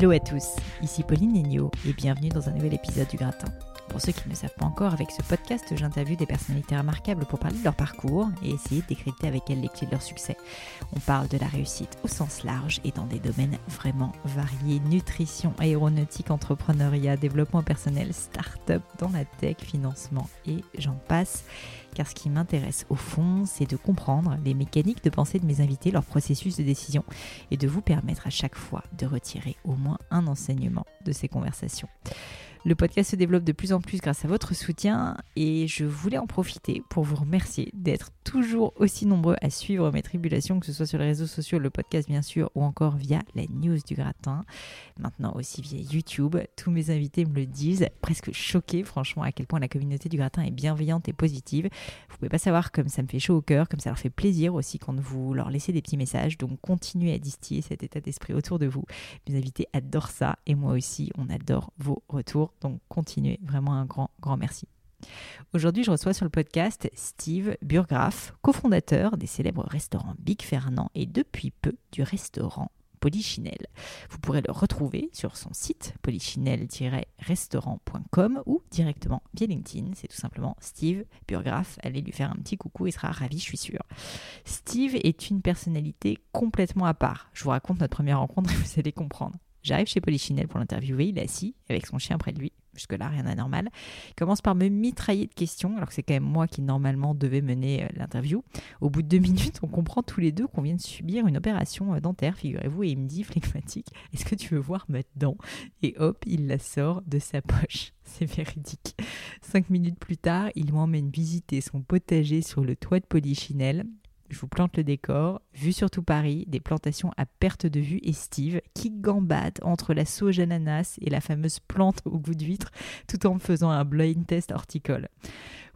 Hello à tous, ici Pauline Negno et bienvenue dans un nouvel épisode du Gratin. Pour ceux qui ne le savent pas encore, avec ce podcast, j'interviewe des personnalités remarquables pour parler de leur parcours et essayer de décrypter avec elles les clés de leur succès. On parle de la réussite au sens large et dans des domaines vraiment variés nutrition, aéronautique, entrepreneuriat, développement personnel, start-up, dans la tech, financement et j'en passe. Car ce qui m'intéresse au fond, c'est de comprendre les mécaniques de pensée de mes invités, leur processus de décision et de vous permettre à chaque fois de retirer au moins un enseignement de ces conversations. Le podcast se développe de plus en plus grâce à votre soutien et je voulais en profiter pour vous remercier d'être toujours aussi nombreux à suivre mes tribulations, que ce soit sur les réseaux sociaux, le podcast bien sûr, ou encore via la news du gratin. Maintenant aussi via YouTube. Tous mes invités me le disent, presque choqués franchement à quel point la communauté du gratin est bienveillante et positive. Vous pouvez pas savoir comme ça me fait chaud au cœur, comme ça leur fait plaisir aussi quand vous leur laissez des petits messages. Donc continuez à distiller cet état d'esprit autour de vous. Mes invités adorent ça et moi aussi, on adore vos retours. Donc continuez, vraiment un grand, grand merci. Aujourd'hui, je reçois sur le podcast Steve Burgraff, cofondateur des célèbres restaurants Big Fernand et depuis peu du restaurant Polichinelle. Vous pourrez le retrouver sur son site polichinelle-restaurant.com ou directement via LinkedIn. C'est tout simplement Steve Burgraff. Allez lui faire un petit coucou, il sera ravi, je suis sûre. Steve est une personnalité complètement à part. Je vous raconte notre première rencontre et vous allez comprendre. J'arrive chez Polichinelle pour l'interviewer, il est assis avec son chien près de lui. Jusque-là, rien d'anormal. Il commence par me mitrailler de questions, alors que c'est quand même moi qui normalement devais mener euh, l'interview. Au bout de deux minutes, on comprend tous les deux qu'on vient de subir une opération euh, dentaire, figurez-vous, et il me dit flegmatique Est-ce que tu veux voir ma dent? Et hop, il la sort de sa poche. C'est véridique. Cinq minutes plus tard, il m'emmène visiter son potager sur le toit de Polichinelle je vous plante le décor, vue sur tout Paris, des plantations à perte de vue et Steve qui gambade entre la sauge ananas et la fameuse plante au goût d'huître tout en faisant un blind test horticole.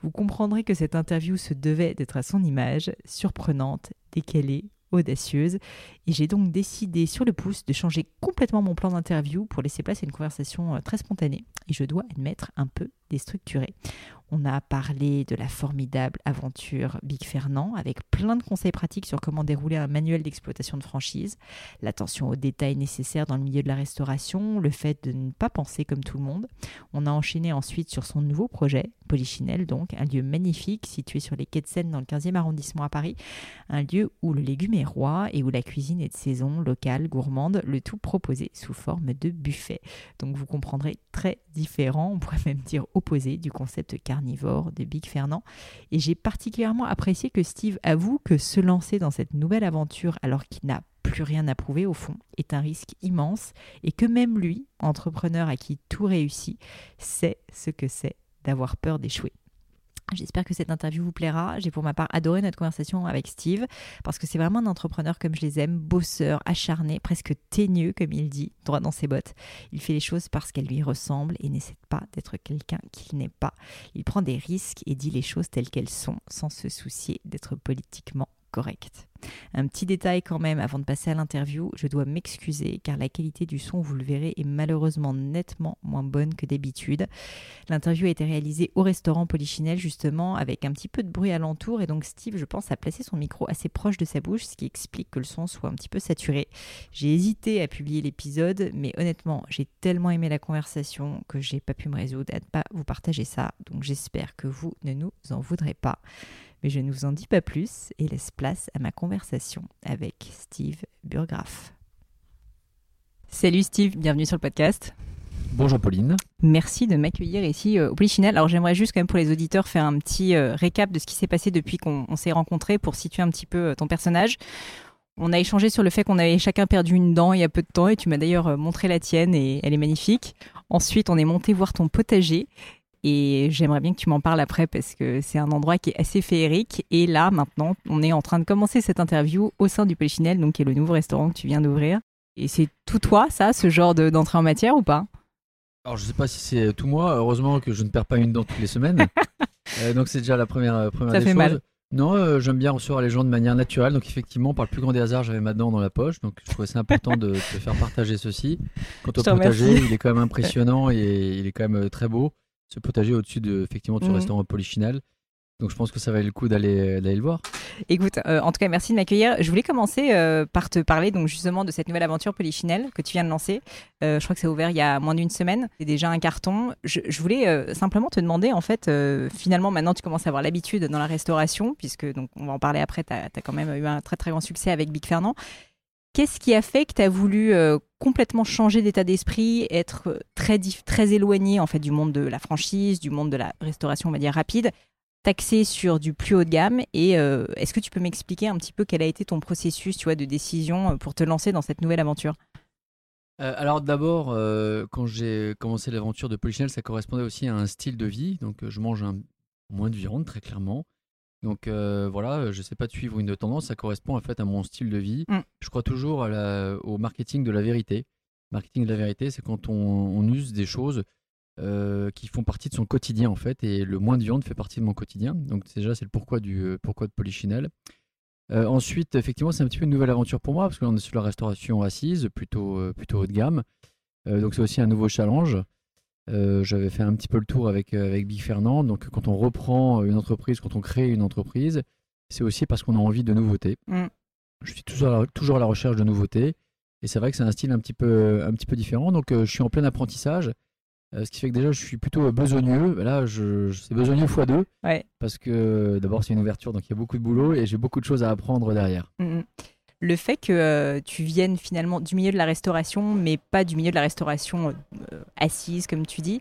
Vous comprendrez que cette interview se devait d'être à son image, surprenante, décalée, audacieuse, et j'ai donc décidé sur le pouce de changer complètement mon plan d'interview pour laisser place à une conversation euh, très spontanée, et je dois admettre un peu déstructurée. On a parlé de la formidable aventure Big Fernand avec plein de conseils pratiques sur comment dérouler un manuel d'exploitation de franchise, l'attention aux détails nécessaires dans le milieu de la restauration, le fait de ne pas penser comme tout le monde. On a enchaîné ensuite sur son nouveau projet, Polichinelle donc, un lieu magnifique situé sur les quais de Seine dans le 15e arrondissement à Paris, un lieu où le légume est roi et où la cuisine est de saison, locale, gourmande, le tout proposé sous forme de buffet. Donc vous comprendrez très différent, on pourrait même dire opposé du concept carnivore de Big Fernand. Et j'ai particulièrement apprécié que Steve avoue que se lancer dans cette nouvelle aventure alors qu'il n'a plus rien à prouver au fond est un risque immense et que même lui, entrepreneur à qui tout réussit, sait ce que c'est d'avoir peur d'échouer. J'espère que cette interview vous plaira. J'ai pour ma part adoré notre conversation avec Steve parce que c'est vraiment un entrepreneur comme je les aime, bosseur, acharné, presque teigneux comme il dit, droit dans ses bottes. Il fait les choses parce qu'elles lui ressemblent et n'essaie pas d'être quelqu'un qu'il n'est pas. Il prend des risques et dit les choses telles qu'elles sont sans se soucier d'être politiquement correct. Un petit détail quand même avant de passer à l'interview, je dois m'excuser car la qualité du son, vous le verrez, est malheureusement nettement moins bonne que d'habitude. L'interview a été réalisée au restaurant Polichinelle justement avec un petit peu de bruit alentour et donc Steve, je pense, a placé son micro assez proche de sa bouche, ce qui explique que le son soit un petit peu saturé. J'ai hésité à publier l'épisode, mais honnêtement, j'ai tellement aimé la conversation que j'ai pas pu me résoudre à ne pas vous partager ça. Donc j'espère que vous ne nous en voudrez pas. Mais je ne vous en dis pas plus et laisse place à ma conversation avec Steve Burgraff. Salut Steve, bienvenue sur le podcast. Bonjour Pauline. Merci de m'accueillir ici euh, au Polichinelle. Alors j'aimerais juste quand même pour les auditeurs faire un petit euh, récap de ce qui s'est passé depuis qu'on s'est rencontrés pour situer un petit peu euh, ton personnage. On a échangé sur le fait qu'on avait chacun perdu une dent il y a peu de temps et tu m'as d'ailleurs montré la tienne et elle est magnifique. Ensuite on est monté voir ton potager et j'aimerais bien que tu m'en parles après parce que c'est un endroit qui est assez féerique. Et là, maintenant, on est en train de commencer cette interview au sein du Polichinelle, donc qui est le nouveau restaurant que tu viens d'ouvrir. Et c'est tout toi, ça, ce genre d'entrée en matière ou pas? Alors, je sais pas si c'est tout moi. Heureusement que je ne perds pas une dent toutes les semaines. Euh, donc, c'est déjà la première, euh, première ça des fait choses. mal. Non, euh, j'aime bien recevoir les gens de manière naturelle. Donc, effectivement, par le plus grand des hasards, j'avais ma dent dans la poche. Donc, je trouvais ça important de te faire partager ceci. Quant au potager, il est quand même impressionnant et il est quand même euh, très beau. Ce potager au-dessus de, effectivement, de ce Mhm. restaurant Polichinelle. Donc, je pense que ça valait le coup d'aller le voir. Écoute, euh, en tout cas, merci de m'accueillir. Je voulais commencer euh, par te parler donc justement de cette nouvelle aventure Polichinelle que tu viens de lancer. Euh, je crois que c'est ouvert il y a moins d'une semaine. C'est déjà un carton. Je, je voulais simplement te demander, en fait, finalement, maintenant tu commences à avoir l'habitude dans la restauration, puisque donc on va en parler après. Tu as, quand même eu un très très grand succès avec Big Fernand. Qu'est-ce qui a fait que tu as voulu euh, complètement changer d'état d'esprit, être euh, très, très éloigné en fait du monde de la franchise, du monde de la restauration, on va dire rapide, taxé sur du plus haut de gamme Et euh, est-ce que tu peux m'expliquer un petit peu quel a été ton processus, tu vois, de décision pour te lancer dans cette nouvelle aventure? Alors d'abord, quand j'ai commencé l'aventure de Polichinelle, ça correspondait aussi à un style de vie. Donc je mange un, moins de viande, très clairement. Donc euh, voilà, je ne sais pas de suivre une tendance, ça correspond en fait à mon style de vie. Mm. Je crois toujours à la- au marketing de la vérité. Marketing de la vérité, c'est quand on, on use des choses euh, qui font partie de son quotidien en fait, et le moins de viande fait partie de mon quotidien. Donc déjà, c'est le pourquoi du euh, pourquoi de Polichinelle. Euh, ensuite, effectivement, c'est un petit peu une nouvelle aventure pour moi parce que là, on est sur la restauration assise, plutôt, euh, plutôt haut de gamme. Euh, donc, c'est aussi un nouveau challenge. Euh, J'avais fait un petit peu le tour avec, euh, avec Big Fernand. Donc, quand on reprend une entreprise, quand on crée une entreprise, c'est aussi parce qu'on a envie de nouveautés. Mm. Je suis toujours à, la, toujours à la recherche de nouveautés. Et c'est vrai que c'est un style un petit peu, un petit peu différent. Donc, euh, je suis en plein apprentissage. Euh, ce qui fait que déjà, je suis plutôt besogneux. Là, je, je- c'est besogneux x2 Ouais. parce que d'abord, c'est une ouverture, donc il y a beaucoup de boulot et j'ai beaucoup de choses à apprendre derrière. Mhm. Le fait que euh, tu viennes finalement du milieu de la restauration, mais pas du milieu de la restauration euh, assise, comme tu dis,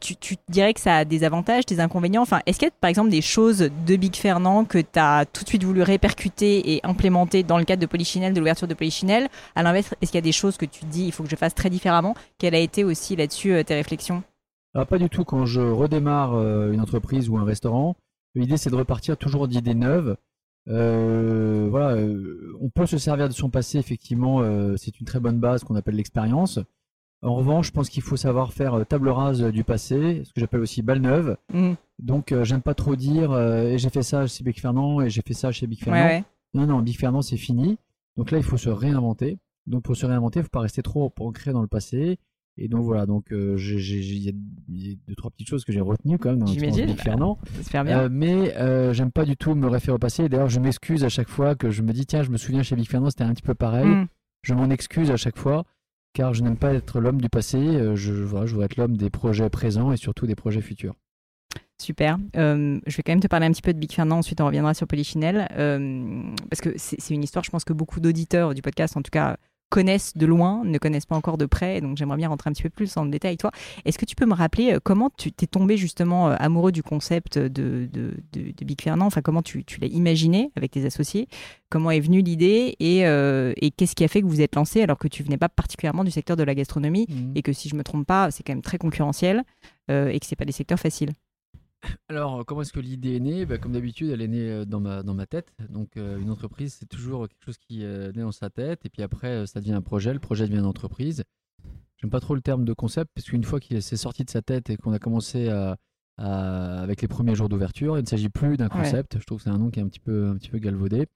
tu, dirais que ça a des avantages, des inconvénients? Enfin, est-ce qu'il y a par exemple des choses de Big Fernand que tu as tout de suite voulu répercuter et implémenter dans le cadre de Polichinelle, de l'ouverture de Polichinelle? À l'inverse, est-ce qu'il y a des choses que tu dis il faut que je fasse très différemment? Quelle a été aussi là-dessus euh, tes réflexions? Alors, pas du tout. Quand je redémarre euh, une entreprise ou un restaurant, l'idée c'est de repartir toujours d'idées neuves. Euh, voilà, euh, on peut se servir de son passé, effectivement, euh, c'est une très bonne base qu'on appelle l'expérience. En revanche, je pense qu'il faut savoir faire euh, table rase du passé, ce que j'appelle aussi balle neuve. Mhm. Donc, euh, j'aime pas trop dire euh, et j'ai fait ça chez Big Fernand et j'ai fait ça chez Big Fernand. ouais. Non, non, Big Fernand, c'est fini. Donc là, il faut se réinventer. Donc pour se réinventer, il ne faut pas rester trop ancré dans le passé. Et donc voilà, donc euh, il y, a- il y a deux trois petites choses que j'ai retenues quand même dans J'imagine. Fernand. Euh, mais euh, j'aime pas du tout me référer au passé. D'ailleurs, je m'excuse à chaque fois que je me dis tiens, je me souviens chez Big Fernand, c'était un petit peu pareil. Mhm. Je m'en excuse à chaque fois car je n'aime pas être l'homme du passé. Euh, je, voilà, je voudrais être l'homme des projets présents et surtout des projets futurs. Super. Euh, je vais quand même te parler un petit peu de Big Fernand, ensuite on reviendra sur Polichinelle. Euh, parce que c'est une histoire, je pense que beaucoup d'auditeurs du podcast, en tout cas, connaissent de loin, ne connaissent pas encore de près. Donc j'aimerais bien rentrer un petit peu plus le détail toi. Est-ce que tu peux me rappeler euh, comment tu t'es tombé justement euh, amoureux du concept de, de, de- de Big Fernand? Enfin, comment tu, tu l'as imaginé avec tes associés? Comment est venue l'idée? Et, euh, et qu'est-ce qui a fait que vous êtes lancé alors que tu venais pas particulièrement du secteur de la gastronomie? Et que si je me trompe pas, c'est quand même très concurrentiel euh, et que c'est pas des secteurs faciles. Alors, euh, comment est-ce que l'idée est née? Bah, Comme d'habitude, elle est née euh, dans ma, dans ma tête. Donc, euh, une entreprise, c'est toujours quelque chose qui euh, naît dans sa tête. Et puis après, ça devient un projet. Le projet devient une entreprise. J'aime pas trop le terme de concept, parce qu'une fois qu'il s'est sorti de sa tête et qu'on a commencé à, à- avec les premiers jours d'ouverture, il ne s'agit plus d'un Ouais. concept. Je trouve que c'est un nom qui est un petit peu, un petit peu galvaudé.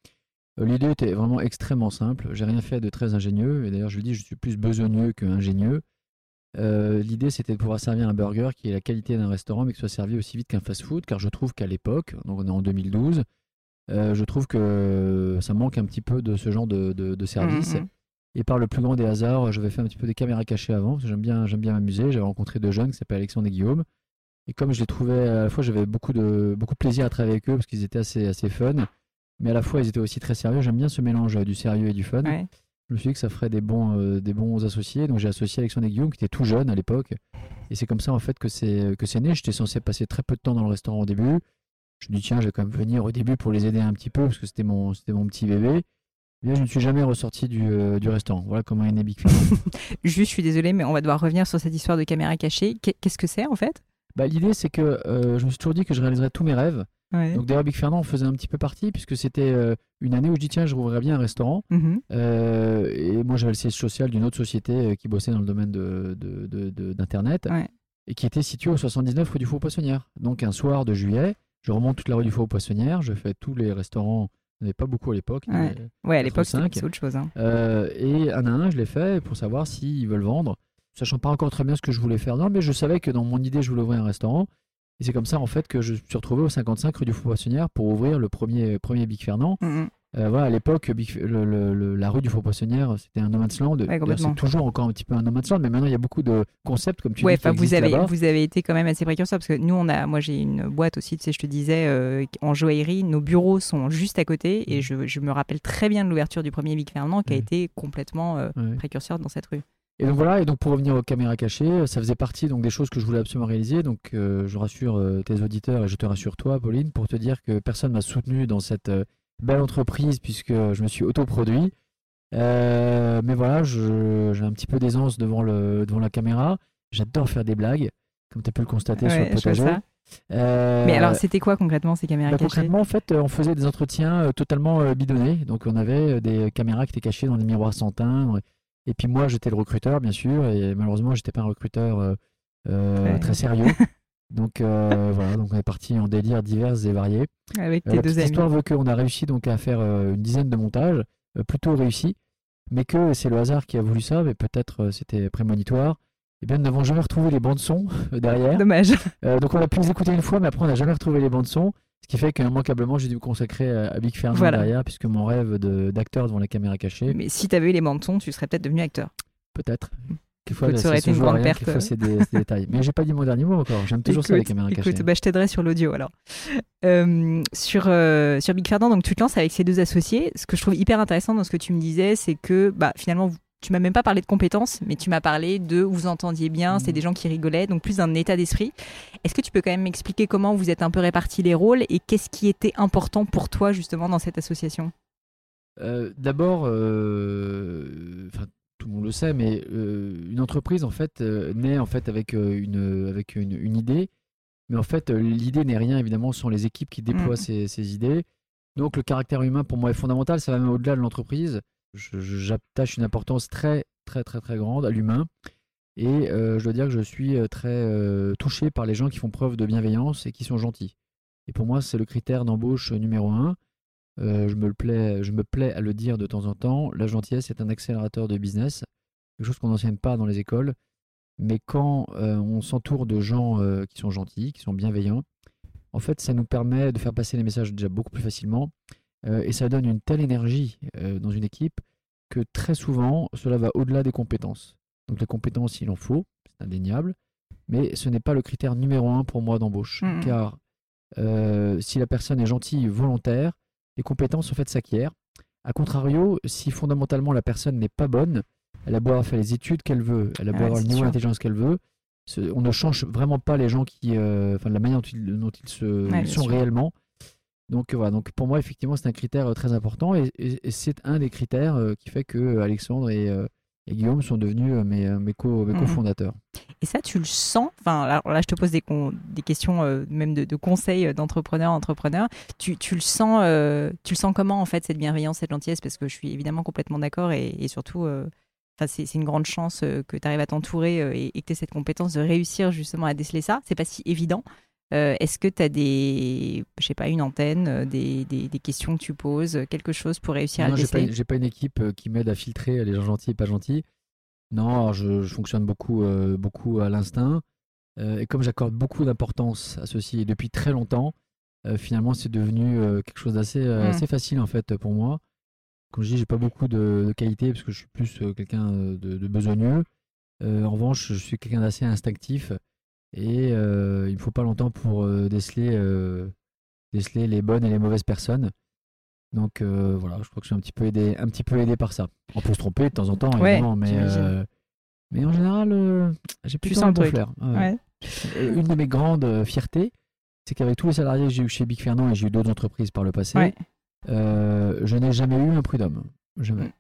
L'idée était vraiment extrêmement simple. J'ai rien fait de très ingénieux. Et d'ailleurs, je le dis, je suis plus besogneux que ingénieux. L'idée, c'était de pouvoir servir un burger qui est la qualité d'un restaurant, mais qui soit servi aussi vite qu'un fast-food, car je trouve qu'à l'époque, donc on est en 2012, je trouve que ça manque un petit peu de ce genre de, de, service. Mhm. Et par le plus grand des hasards, j'avais fait un petit peu des caméras cachées avant, parce que j'aime bien, j'aime bien m'amuser. J'avais rencontré deux jeunes qui s'appellent Alexandre et Guillaume. Et comme je les trouvais, à la fois j'avais beaucoup de, beaucoup de plaisir à travailler avec eux, parce qu'ils étaient assez, assez fun, mais à la fois ils étaient aussi très sérieux. J'aime bien ce mélange du sérieux et du fun. Je me suis dit que ça ferait des bons, euh, des bons associés. Donc j'ai associé Alexandre et Guillaume, qui était tout jeune à l'époque. Et c'est comme ça en fait que c'est, que c'est né. J'étais censé passer très peu de temps dans le restaurant au début. Je me dis tiens, je vais quand même venir au début pour les aider un petit peu, parce que c'était mon, c'était mon petit bébé. Je ne suis jamais ressorti du, euh, du restaurant. Voilà comment est né Big Juste, je suis désolé, mais on va devoir revenir sur cette histoire de caméra cachée. Qu'est-ce que c'est en fait? Bah, L'idée, c'est que euh, je me suis toujours dit que je réaliserais tous mes rêves. Donc d'ailleurs, Big Fernand en faisait un petit peu partie, puisque c'était euh, une année où je dis tiens, je rouvrirais bien un restaurant. Mhm. et moi, j'avais le siège social d'une autre société qui bossait dans le domaine de, d'Internet, et qui était située au 79 rue du Faux Poissonnière. Donc un soir de juillet, je remonte toute la rue du Faux Poissonnière, je fais tous les restaurants il n'y avait pas beaucoup à l'époque. Ouais, à l'époque, c'est autre chose. Hein. Euh, et un à un, je l'ai fait pour savoir s'ils veulent vendre, sachant pas encore très bien ce que je voulais faire. Non, mais je savais que dans mon idée, je voulais ouvrir un restaurant. Et c'est comme ça, en fait, que je me suis retrouvé au 55 rue du Faux Poissonnière pour ouvrir le premier, premier Big Fernand. Mm, mm. Euh, voilà, à l'époque, la rue du Faux Poissonnière, c'était un no man's land. c'est toujours encore un petit peu un no man's land, mais maintenant il y a beaucoup de concepts comme tu ouais, dis. vous avez, vous avez été quand même assez précurseur parce que nous, on a, moi j'ai une boîte aussi, tu sais, je te disais, euh, en joaillerie, nos bureaux sont juste à côté et mm. je, je me rappelle très bien de l'ouverture du premier Big Fernand qui a été complètement euh, précurseur dans cette rue. Et donc voilà, et donc pour revenir aux caméras cachées, ça faisait partie donc des choses que je voulais absolument réaliser. Donc je rassure tes auditeurs et je te rassure toi, Pauline, pour te dire que personne m'a soutenu dans cette belle entreprise puisque je me suis autoproduit. Euh, mais voilà, j'ai un petit peu d'aisance devant, le, devant la caméra. J'adore faire des blagues, comme tu as pu le constater sur le potager. Euh, mais alors, c'était quoi concrètement ces caméras bah, cachées? Concrètement, en fait, on faisait des entretiens euh, totalement bidonnés. Donc, on avait des caméras qui étaient cachées dans des miroirs sans teint. Et puis moi, j'étais le recruteur, bien sûr. Et malheureusement, j'étais pas un recruteur très sérieux. Donc euh, voilà, donc on est parti en délire divers et variés. Avec euh, tes la deux amis. L'histoire veut qu'on a réussi donc à faire euh, une dizaine de montages, plutôt réussis, mais que c'est le hasard qui a voulu ça, mais peut-être c'était prémonitoire. Eh bien, nous n'avons jamais retrouvé les bandes son derrière. Dommage. donc on a pu les écouter une fois, mais après on n'a jamais retrouvé les bandes son, ce qui fait qu'immanquablement j'ai dû me consacrer à, Big Fernand derrière, puisque mon rêve d'acteur devant la caméra cachée. Mais si tu avais eu les son, tu serais peut-être devenu acteur. Peut-être. Quelquefois, ça aurait été une grande perte. c'est des, détails. Mais j'ai pas dit mon dernier mot encore. J'aime toujours ça les caméras cachées. Écoute, bah, je t'aiderai sur l'audio alors. Euh, sur, euh, sur Big Ferdinand, donc tu te lances avec ces deux associés. Ce que je trouve hyper intéressant dans ce que tu me disais, c'est que bah, finalement, tu m'as même pas parlé de compétences, mais tu m'as parlé de vous entendiez bien, c'est des gens qui rigolaient, donc plus d'un état d'esprit. Est-ce que tu peux quand même m'expliquer comment vous êtes un peu répartis les rôles et qu'est-ce qui était important pour toi justement dans cette association? Euh, D'abord, tout le monde le sait, mais euh, une entreprise en fait euh, naît en fait avec euh, une avec une, idée, mais en fait l'idée n'est rien évidemment sans les équipes qui déploient mm. ces, idées. Donc le caractère humain pour moi est fondamental, ça va même au-delà de l'entreprise. J'attache une importance très très très très grande à l'humain et je dois dire que je suis très touché par les gens qui font preuve de bienveillance et qui sont gentils. Et pour moi c'est le critère d'embauche numéro un. Euh, je, me plais, je me plais à le dire de temps en temps, la gentillesse est un accélérateur de business, quelque chose qu'on n'enseigne pas dans les écoles. Mais quand euh, on s'entoure de gens euh, qui sont gentils, qui sont bienveillants, en fait, ça nous permet de faire passer les messages déjà beaucoup plus facilement. Et ça donne une telle énergie dans une équipe que très souvent, cela va au-delà des compétences. Donc les compétences, il en faut, c'est indéniable. Mais ce n'est pas le critère numéro un pour moi d'embauche. Mmh Car si la personne est gentille, volontaire, les compétences en fait s'acquièrent. A contrario, si fondamentalement la personne n'est pas bonne, elle a beau avoir fait les études qu'elle veut, elle a beau avoir le niveau d'intelligence qu'elle veut, on ne change vraiment pas les gens qui, euh, enfin la manière dont ils, se, sont réellement. Donc voilà, donc pour moi effectivement c'est un critère euh, très important et, c'est un des critères euh, qui fait que Alexandre et, et Guillaume sont devenus euh, mes, euh, mes, co, mhm. cofondateurs. Et ça, tu le sens? Enfin, là, je te pose des, des questions euh, même de, conseils d'entrepreneurs, entrepreneurs. Tu, tu, le sens, tu le sens comment en fait cette bienveillance, cette gentillesse? Parce que je suis évidemment complètement d'accord et, et, surtout, enfin, c'est une grande chance que tu arrives à t'entourer et, que tu aies cette compétence de réussir justement à déceler ça. C'est pas si évident. Euh, Est-ce que tu as des, je sais pas, une antenne, euh, des, des, des questions que tu poses, quelque chose pour réussir à Non, j'ai pas, pas une équipe euh, qui m'aide à filtrer les gens gentils et pas gentils. Non, alors je, je fonctionne beaucoup, euh, beaucoup à l'instinct. Euh, et comme j'accorde beaucoup d'importance à ceci et depuis très longtemps, euh, finalement c'est devenu euh, quelque chose d'assez euh, Mm. assez facile en fait pour moi. Comme je dis, j'ai pas beaucoup de, de qualités parce que je suis plus euh, quelqu'un euh, de, de besogneux. Euh, en revanche, je suis quelqu'un d'assez instinctif et euh, il me faut pas longtemps pour euh, déceler, euh, déceler les bonnes et les mauvaises personnes. Donc voilà, je crois que je suis un petit peu aidé, un petit peu aidé par ça. On peut se tromper de temps en temps, Ouais, mais, en général, j'ai sens un bon. Ouais. Euh, Une de mes grandes fiertés, c'est qu'avec tous les salariés que j'ai eu chez Big Fernand et j'ai eu d'autres entreprises par le passé, Ouais. euh, je n'ai jamais eu un prud'homme. Jamais.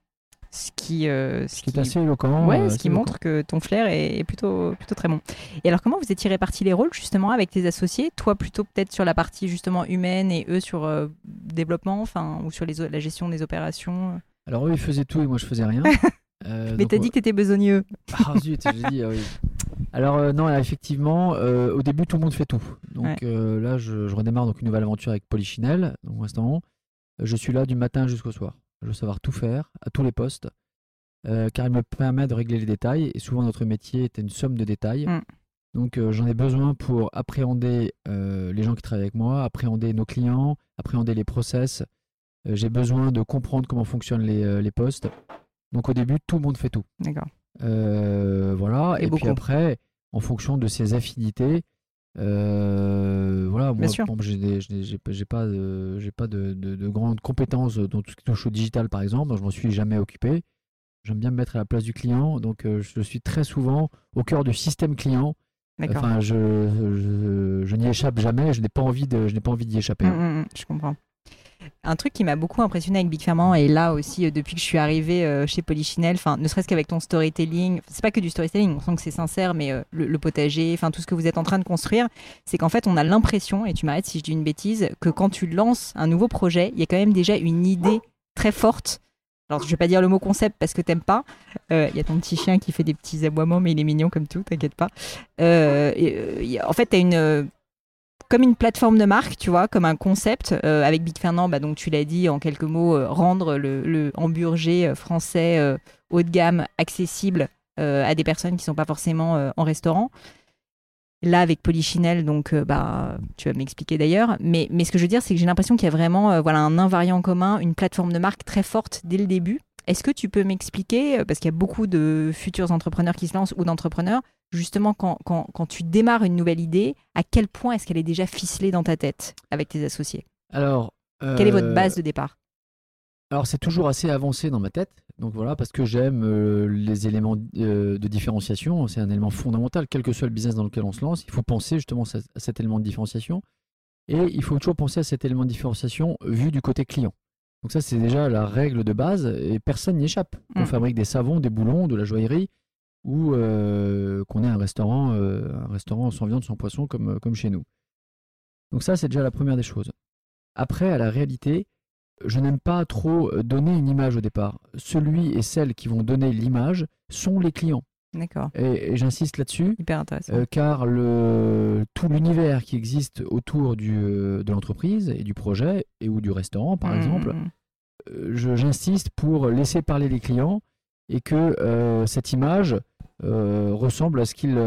Ce qui, euh, ce qui assez éloquent. Ouais, euh, ce qui montre que ton flair est, est plutôt, plutôt très bon. Et alors, comment vous étiez répartis les rôles justement avec tes associés? Toi plutôt peut-être sur la partie justement humaine et eux sur euh, développement, enfin, ou sur les, la gestion des opérations? Alors eux, ils faisaient tout et moi, je faisais rien. Euh, Mais t'as dit que t'étais besogneux. Ah zut, j'ai dit, ah oui. Alors euh, non, effectivement, euh, au début, tout le monde fait tout. Donc Ouais. là, je, je redémarre donc une nouvelle aventure avec Polichinelle. Donc pour l'instant, je suis là du matin jusqu'au soir. Je veux savoir tout faire, à tous les postes, euh, car il me permet de régler les détails. Et souvent, notre métier est une somme de détails. Mm. Donc euh, j'en ai besoin pour appréhender euh, les gens qui travaillent avec moi, appréhender nos clients, appréhender les process. J'ai besoin de comprendre comment fonctionnent les, les postes. Donc au début, tout le monde fait tout. D'accord. Voilà. Et Et, beaucoup. puis après, en fonction de ses affinités, euh, voilà. Moi, j'ai pas, j'ai pas, de, de, de- de grandes compétences dans tout ce qui touche au digital, par exemple. Donc je m'en suis jamais occupé. J'aime bien me mettre à la place du client, donc euh, je suis très souvent au cœur du système client. Enfin, je, je, je n'y échappe jamais. Je n'ai pas envie de, je n'ai pas envie d'y échapper. Mm, mm, mm, je comprends. Un truc qui m'a beaucoup impressionné avec Big Ferment et là aussi euh, depuis que je suis arrivée euh, chez Polichinelle, enfin ne serait-ce qu'avec ton storytelling, c'est pas que du storytelling, on sent que c'est sincère, mais euh, le, potager, enfin tout ce que vous êtes en train de construire, c'est qu'en fait on a l'impression, et tu m'arrêtes si je dis une bêtise, que quand tu lances un nouveau projet, il y a quand même déjà une idée très forte. Alors je vais pas dire le mot concept parce que t'aimes pas. Il y a ton petit chien qui fait des petits aboiements, mais il est mignon comme tout, t'inquiète pas. En fait, t'as une comme une plateforme de marque, tu vois, comme un concept. Euh, avec Big Fernand, bah, donc tu l'as dit en quelques mots, euh, rendre le, hamburger euh, français haut de gamme accessible à des personnes qui sont pas forcément en restaurant. Là, avec Polichinelle, donc bah, tu vas m'expliquer d'ailleurs. Mais, mais ce que je veux dire, c'est que j'ai l'impression qu'il y a vraiment voilà, un invariant commun, une plateforme de marque très forte dès le début. Est-ce que tu peux m'expliquer, euh, parce qu'il y a beaucoup de futurs entrepreneurs qui se lancent ou d'entrepreneurs, justement quand, quand, quand tu démarres une nouvelle idée, à quel point est-ce qu'elle est déjà ficelée dans ta tête avec tes associés? Alors, Quelle est votre euh, base de départ? Alors c'est toujours assez avancé dans ma tête, donc voilà, parce que j'aime euh, les éléments euh, de différenciation, c'est un élément fondamental, quel que soit le business dans lequel on se lance, il faut penser justement à cet élément de différenciation, et il faut toujours penser à cet élément de différenciation vu du côté client. Donc ça c'est déjà la règle de base, et personne n'y échappe. Qu'on Mm. fabrique des savons, des boulons, de la joaillerie, ou euh, qu'on ait un restaurant, euh, un restaurant sans viande, sans poisson, comme, comme chez nous. Donc ça c'est déjà la première des choses. Après, à la réalité, je n'aime pas trop euh, donner une image au départ. Celui et celle qui vont donner l'image sont les clients. D'accord, Et, et j'insiste là-dessus, hyper intéressant. euh, car le, tout l'univers qui existe autour du, euh, de l'entreprise et du projet, et ou du restaurant par Mm, exemple, mm, mm. euh, j'insiste pour laisser parler les clients et que euh, cette image ressemble à ce qu'ils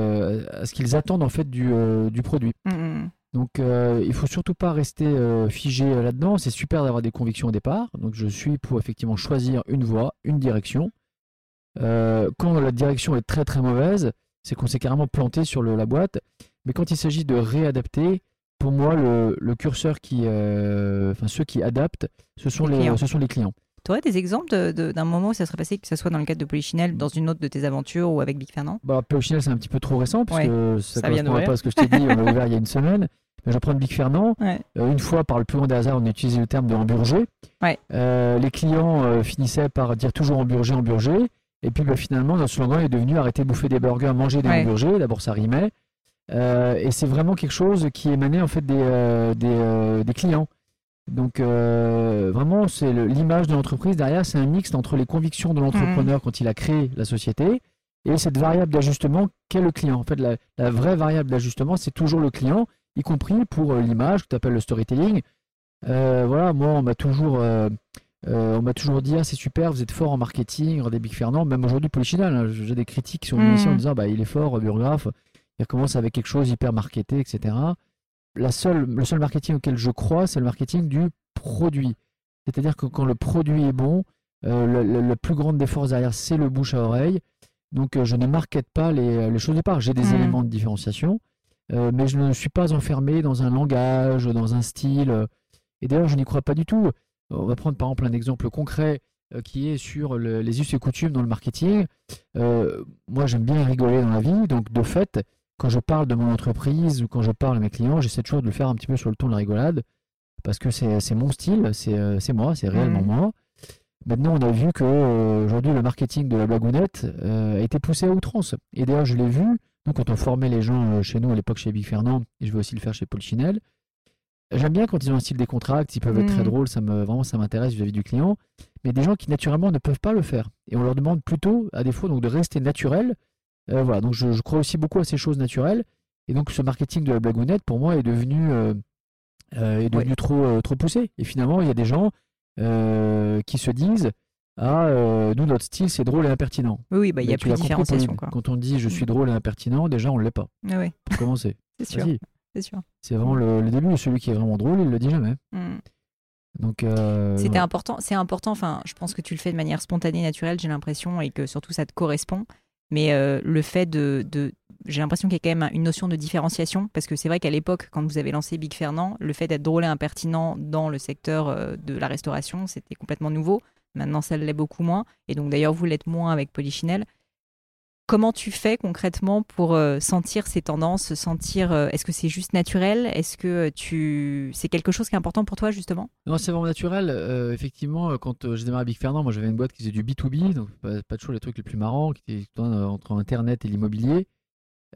qu'ils attendent en fait du, du produit. Mm, mm. Donc euh, il faut surtout pas rester figé là-dedans. C'est super d'avoir des convictions au départ. Donc je suis pour effectivement choisir une voie, une direction. Euh, quand la direction est très très mauvaise, c'est qu'on s'est carrément planté sur le- la boîte. Mais quand il s'agit de réadapter, pour moi le, le curseur qui, euh, enfin ceux qui adaptent, ce sont Les les, clients. ce sont les clients. Tu aurais des exemples d'un moment où ça serait passé, que ce soit dans le cadre de Polichinelle, dans une autre de tes aventures ou avec Big Fernand? Bah, Polichinelle, c'est un petit peu trop récent parce Ouais, ça, vient correspond pas à ce que je t'ai dit. On l'a ouvert il y a une semaine. Mais je vais prendre Big Fernand. Ouais. Euh, une fois, par le plus grand des hasards, on a utilisé le terme de. Ouais. Euh, les clients euh, finissaient par dire toujours hamburger, hamburger. Et puis bah, finalement, notre slogan est devenu arrêter de bouffer des burgers, manger des Ouais. hamburgers. D'abord, ça rimait. Euh, et c'est vraiment quelque chose qui émanait en fait des, euh, des, euh, des clients. Donc vraiment, c'est le- l'image de l'entreprise derrière, c'est un mix entre les convictions de l'entrepreneur quand il a créé la société et cette variable d'ajustement qu'est le client. En fait, la, la vraie variable d'ajustement, c'est toujours le client y compris pour l'image que tu appelles le storytelling. voilà, moi, on m'a toujours, on m'a toujours dit ah, c'est super, vous êtes fort en marketing, regardez Big Fernand. Même aujourd'hui, Polichinal, hein, j'ai des critiques sur une en disant bah, il est fort, biographe, il commence avec quelque chose hyper marketé, etc. La seule, le seul marketing auquel je crois, c'est le marketing du produit. C'est-à-dire que quand le produit est bon, euh, le, plus grande des forces derrière, c'est le bouche à oreille. Donc euh, je ne markete pas les, choses de part. J'ai des mmh. éléments de différenciation, euh, mais je ne suis pas enfermé dans un langage, dans un style. et d'ailleurs, je n'y crois pas du tout. On va prendre par exemple un exemple concret qui est sur les us et coutumes dans le marketing. moi, j'aime bien rigoler dans la vie, donc de fait, quand je parle de mon entreprise ou quand je parle à mes clients, j'essaie toujours de le faire un petit peu sur le ton de la rigolade parce que c'est mon style, c'est moi, c'est réellement mmh. moi. Maintenant, on a vu que euh, aujourd'hui le marketing de la blagounette euh, a été poussé à outrance. Et d'ailleurs, je l'ai vu, donc quand on formait les gens euh, chez nous à l'époque chez Big Fernand, et je vais aussi le faire chez Paul Chinel. J'aime bien quand ils ont un style décontracté, ils peuvent être très mmh. drôles, ça me, vraiment ça m'intéresse vis-à-vis du client. Mais des gens qui naturellement ne peuvent pas le faire. Et on leur demande plutôt, à défaut, donc de rester naturel. voilà, donc je, crois aussi beaucoup à ces choses naturelles. Et donc ce marketing de la blagounette, pour moi, est devenu, est devenu trop, trop poussé. Et finalement, il y a des gens euh, qui se disent ah, euh, nous, notre style, c'est drôle et impertinent. Oui, bah, il y a plus de différenciation. Quand on dit je suis mm. drôle et impertinent, déjà, on ne l'est pas. Ah. Pour commencer. c'est sûr. C'est sûr. C'est vraiment le, début. Celui qui est vraiment drôle, il le dit jamais. Mm. Donc, euh, c'était important. C'est important. Enfin, je pense que tu le fais de manière spontanée, naturelle. J'ai l'impression et que surtout ça te correspond. Mais le fait de, j'ai l'impression qu'il y a quand même une notion de différenciation, parce que c'est vrai qu'à l'époque, quand vous avez lancé Big Fernand, le fait d'être drôle et impertinent dans le secteur euh, de la restauration, c'était complètement nouveau. Maintenant, ça l'est beaucoup moins. Et donc, d'ailleurs, vous l'êtes moins avec Polichinelle. Comment tu fais concrètement pour euh, sentir ces tendances, sentir euh, est-ce que c'est juste naturel? Est-ce que tu c'est quelque chose qui est important pour toi justement? Non, c'est vraiment naturel. effectivement, quand j'ai démarré Big Fernand, moi j'avais une boîte qui faisait du B2B, donc pas, pas, toujours les trucs les plus marrants, qui étaient entre Internet et l'immobilier.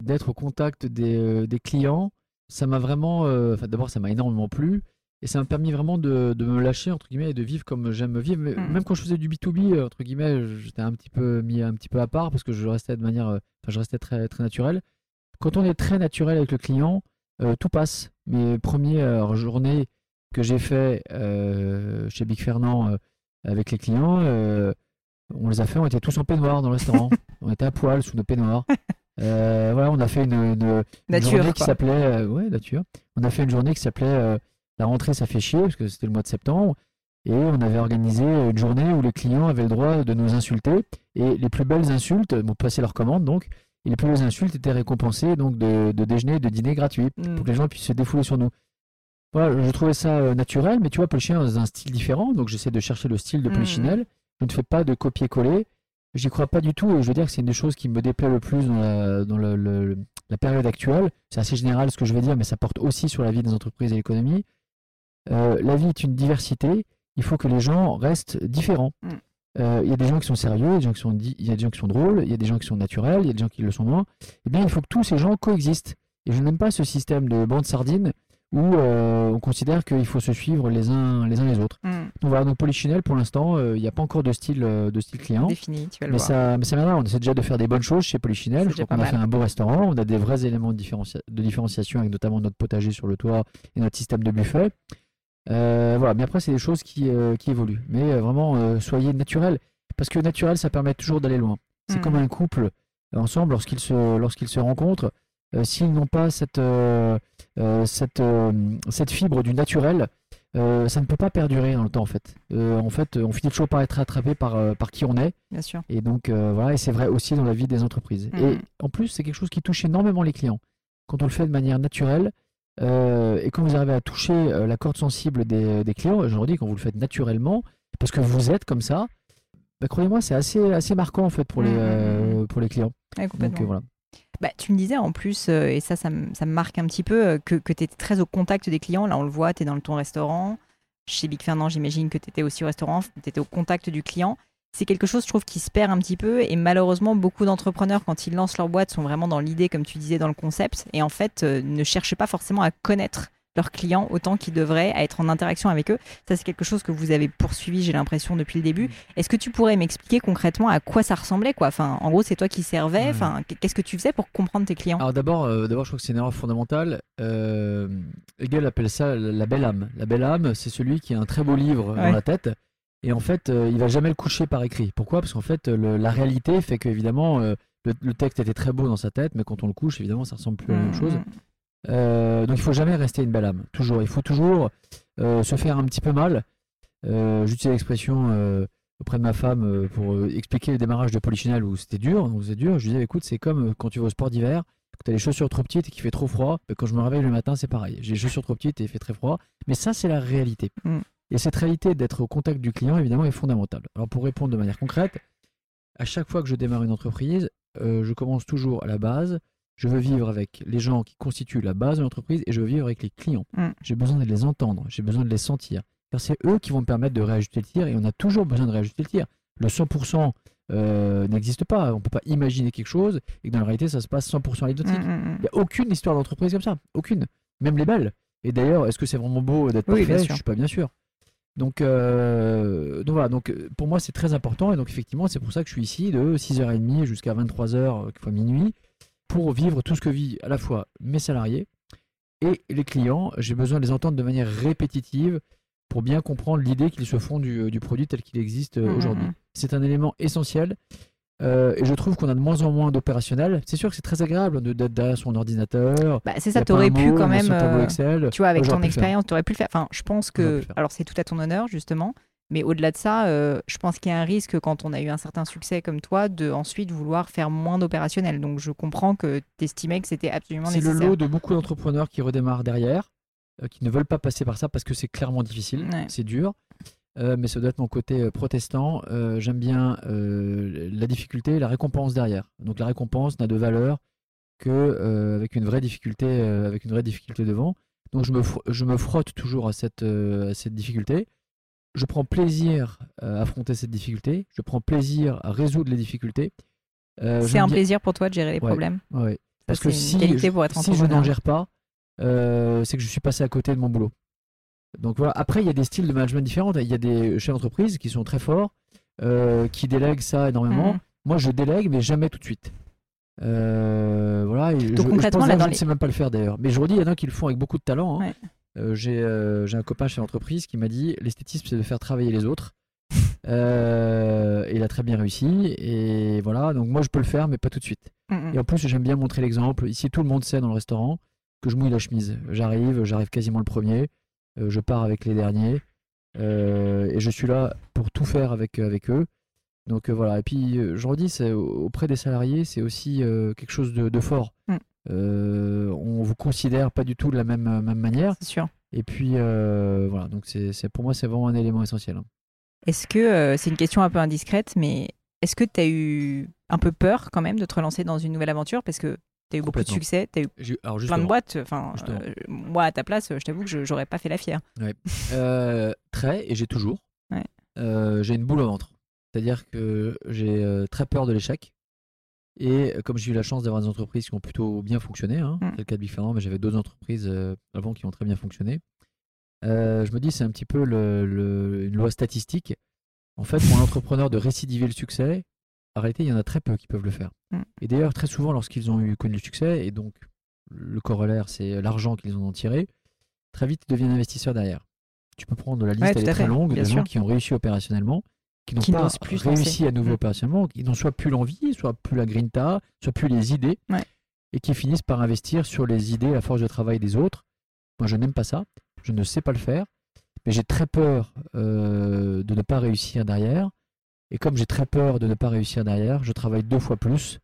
D'être au contact des, euh, clients, ça m'a vraiment, euh, d'abord ça m'a énormément plu et ça m'a permis vraiment de, de, me lâcher entre guillemets et de vivre comme j'aime vivre. Mm. Même quand je faisais du B2B euh, entre guillemets, j'étais un petit peu mis un petit peu à part parce que je restais de manière, enfin je restais très très naturel. Quand on est très naturel avec le client, tout passe. Mes premières journées que j'ai fait chez Big Fernand avec les clients, on les a fait, on était tous en peignoir dans le restaurant. on était à poil sous nos peignoirs. Euh, voilà, on a fait une, journée qui s'appelait euh, ouais, nature. On a fait une journée qui s'appelait euh, la rentrée ça fait chier parce que c'était le mois de septembre et on avait organisé une journée où les clients avaient le droit de nous insulter et les plus belles insultes, bon passer leur commande donc, et les plus belles insultes étaient récompensées donc de, déjeuner et de dîner gratuit mm. pour que les gens puissent se défouler sur nous. Voilà, je trouvais ça naturel, mais tu vois, Polichinelle dans un style différent, donc j'essaie de chercher le style de mm. Polichinelle. Je ne fais pas de copier-coller. J'y crois pas du tout et je veux dire que c'est une des choses qui me déplaît le plus dans la, période actuelle. C'est assez général ce que je vais dire, mais ça porte aussi sur la vie des entreprises et l'économie. Euh, la vie est une diversité. Il faut que les gens restent différents. Mm. Euh, il y a des gens qui sont sérieux, il y a des gens qui sont, il y a des gens qui sont drôles, il y a des gens qui sont naturels, il y a des gens qui le sont moins. Eh bien, il faut que tous ces gens coexistent. Et je n'aime pas ce système de bande sardine où euh, on considère qu'il faut se suivre les uns les uns les autres. Mm. Donc voilà, donc Polichinelle pour l'instant, euh, il n'y a pas encore de style de style client. Défini, tu vas le mais voir. Ça, mais ça viendra. On essaie déjà de faire des bonnes choses chez Polichinelle. Je crois qu'on a fait un beau restaurant. On a des vrais éléments de, de différenciation avec notamment notre potager sur le toit et notre système de buffet. Voilà, mais après c'est des choses qui, qui évoluent. Mais vraiment, soyez naturel parce que naturel, ça permet toujours d'aller loin. C'est mm. comme un couple ensemble lorsqu'ils se lorsqu'ils se rencontrent. S'ils n'ont pas cette euh, cette, euh, cette fibre du naturel, euh, ça ne peut pas perdurer dans le temps en fait. en fait, on finit toujours par être attrapé par, par qui on est. Bien sûr. Et donc voilà, et c'est vrai aussi dans la vie des entreprises. Et mm. en plus, c'est quelque chose qui touche énormément les clients. Quand on le fait de manière naturelle, et quand vous arrivez à toucher la corde sensible des, des clients, je leur dis quand vous le faites naturellement, parce que vous êtes comme ça, bah, croyez-moi, c'est assez, assez marquant en fait pour, les, mm, mm, pour les clients. donc voilà. Bah, tu me disais en plus, euh, et ça, ça, me marque un petit peu, euh, que, que tu étais très au contact des clients. Là, on le voit, tu es dans ton restaurant. Chez Big Fernand, j'imagine que tu étais aussi au restaurant, tu étais au contact du client. C'est quelque chose, je trouve, qui se perd un petit peu. Et malheureusement, beaucoup d'entrepreneurs, quand ils lancent leur boîte, sont vraiment dans l'idée, comme tu disais, dans le concept. Et en fait, euh, ne cherchent pas forcément à connaître leurs clients autant qu'ils devraient, à être en interaction avec eux. Ça, c'est quelque chose que vous avez poursuivi, j'ai l'impression, depuis le début. Est-ce que tu pourrais m'expliquer concrètement à quoi ça ressemblait quoi? Enfin, En gros, c'est toi qui servais. Enfin, qu'est-ce que tu faisais pour comprendre tes clients? Alors d'abord, euh, d'abord, je crois que c'est une erreur fondamentale. Euh, Hegel appelle ça la belle âme. La belle âme, c'est celui qui a un très beau livre dans la tête. Et en fait, euh, il va jamais le coucher par écrit. Pourquoi? Parce qu'en fait, la réalité fait qu'évidemment, euh, le, le, texte était très beau dans sa tête, mais quand on le couche, évidemment, ça ressemble plus à la même chose. Mmh. Euh, donc il faut jamais rester une belle âme, toujours. Il faut toujours euh, se faire un petit peu mal. Euh, J'utilise l'expression auprès de ma femme pour expliquer le démarrage de Polichinelle où c'était dur. C'est dur. Je lui disais, écoute, c'est comme quand tu vas au sport d'hiver, que tu as les chaussures trop petites et qu'il fait trop froid. Quand je me réveille le matin, c'est pareil. J'ai les chaussures trop petites et il fait très froid. Mais ça, c'est la réalité. Mm. Et cette réalité d'être au contact du client, évidemment, est fondamentale. Alors pour répondre de manière concrète, à chaque fois que je démarre une entreprise, je commence toujours à la base je veux vivre avec les gens qui constituent la base de l'entreprise et je veux vivre avec les clients. Mm. J'ai besoin de les entendre, j'ai besoin de les sentir. Car c'est eux qui vont me permettre de réajuster le tir et on a toujours besoin de réajuster le tir. Le 100% euh, n'existe pas. On ne peut pas imaginer quelque chose et que dans la réalité, ça se passe 100% anecdotique. Mm, mm, Il n'y a aucune histoire d'entreprise comme ça. Aucune. Même les belles. Et d'ailleurs, est-ce que c'est vraiment beau d'être parfait? Je ne suis pas bien sûr. Donc, euh, donc voilà, donc pour moi c'est très important et donc effectivement c'est pour ça que je suis ici de 6h30 jusqu'à 23h, fois minuit, pour vivre tout ce que vivent à la fois mes salariés et les clients. J'ai besoin de les entendre de manière répétitive pour bien comprendre l'idée qu'ils se font du, produit tel qu'il existe euh, mmh, aujourd'hui. Mmh, mmh. C'est un élément essentiel. Euh, et je trouve qu'on a de moins en moins d'opérationnel. C'est sûr que c'est très agréable d'être derrière son ordinateur. Bah, c'est ça, tu aurais pu quand même. Euh, tu vois, avec ton expérience, tu aurais pu le faire. Enfin, je pense que. Alors, c'est tout à ton honneur, justement. Mais au-delà de ça, euh, je pense qu'il y a un risque quand on a eu un certain succès comme toi de ensuite vouloir faire moins d'opérationnel. Donc je comprends que tu estimais que c'était absolument nécessaire. C'est le lot de beaucoup d'entrepreneurs qui redémarrent derrière, qui ne veulent pas passer par ça parce que c'est clairement difficile, c'est dur. Euh, mais ça doit être mon côté protestant. J'aime bien la difficulté la récompense derrière. Donc la récompense n'a de valeur que avec une vraie difficulté, avec une vraie difficulté devant. Donc je me, je me frotte toujours à cette, à cette difficulté je prends plaisir à affronter cette difficulté, je prends plaisir à résoudre les difficultés. Euh, c'est un plaisir pour toi de gérer les problèmes. Oui. Parce que si, je, si je n'en gère pas, euh, c'est que je suis passé à côté de mon boulot. Donc voilà. Après, il y a des styles de management différents. Il y a des chefs d'entreprise qui sont très forts, euh, qui délèguent ça énormément. Mhm. Moi, je délègue, mais jamais tout de suite. voilà. Donc, je, concrètement, je, pense là, je ne sais même pas le faire d'ailleurs. Mais je redis, il y en a qui le font avec beaucoup de talent. Hein. Euh, euh, j'ai un copain chez l'entreprise qui m'a dit l'esthétisme c'est de faire travailler les autres. Euh, il a très bien réussi et voilà donc moi je peux le faire mais pas tout de suite. Et en plus j'aime bien montrer l'exemple. Ici tout le monde sait dans le restaurant que je mouille la chemise. J'arrive, j'arrive quasiment le premier, je pars avec les derniers et je suis là pour tout faire avec avec eux. Donc voilà et puis je redis c'est auprès des salariés c'est aussi quelque chose de, fort. Mm. Euh, on vous considère pas du tout de la même, même manière. C'est sûr. Et puis euh, voilà, donc c'est pour moi c'est vraiment un élément essentiel. Hein. Est-ce que euh, c'est une question un peu indiscrète, mais est-ce que tu as eu un peu peur quand même de te relancer dans une nouvelle aventure? Parce que tu as eu beaucoup de succès, tu as eu plein de boîtes. Enfin, moi à ta place, je t'avoue que j'aurais pas fait la fière. très et j'ai toujours. j'ai une boule au ventre. C'est-à-dire que j'ai très peur de l'échec. Et euh, comme j'ai eu la chance d'avoir des entreprises qui ont plutôt bien fonctionné, hein, mm. c'est le cas de Big mais j'avais d'autres entreprises euh, avant qui ont très bien fonctionné. Euh, je me dis c'est un petit peu le, une loi statistique. En fait, pour un entrepreneur de récidiver le succès, en réalité, il y en a très peu qui peuvent le faire. Mm. Et d'ailleurs, très souvent, lorsqu'ils ont eu connu le succès, et donc le corollaire, c'est l'argent qu'ils en ont tiré, très vite, ils deviennent investisseurs derrière. Tu peux prendre la liste, elle est très longue, des gens qui ont réussi opérationnellement qui n'ont pas plus réussi à nouveau mm. opérationnellement, qui n'ont soit plus l'envie, soit plus la grinta, soit plus les idées, et qui finissent par investir sur les idées, la force de travail des autres. Moi, je n'aime pas ça, je ne sais pas le faire, mais j'ai très peur euh, de ne pas réussir derrière. Et comme j'ai très peur de ne pas réussir derrière, je travaille deux fois plus.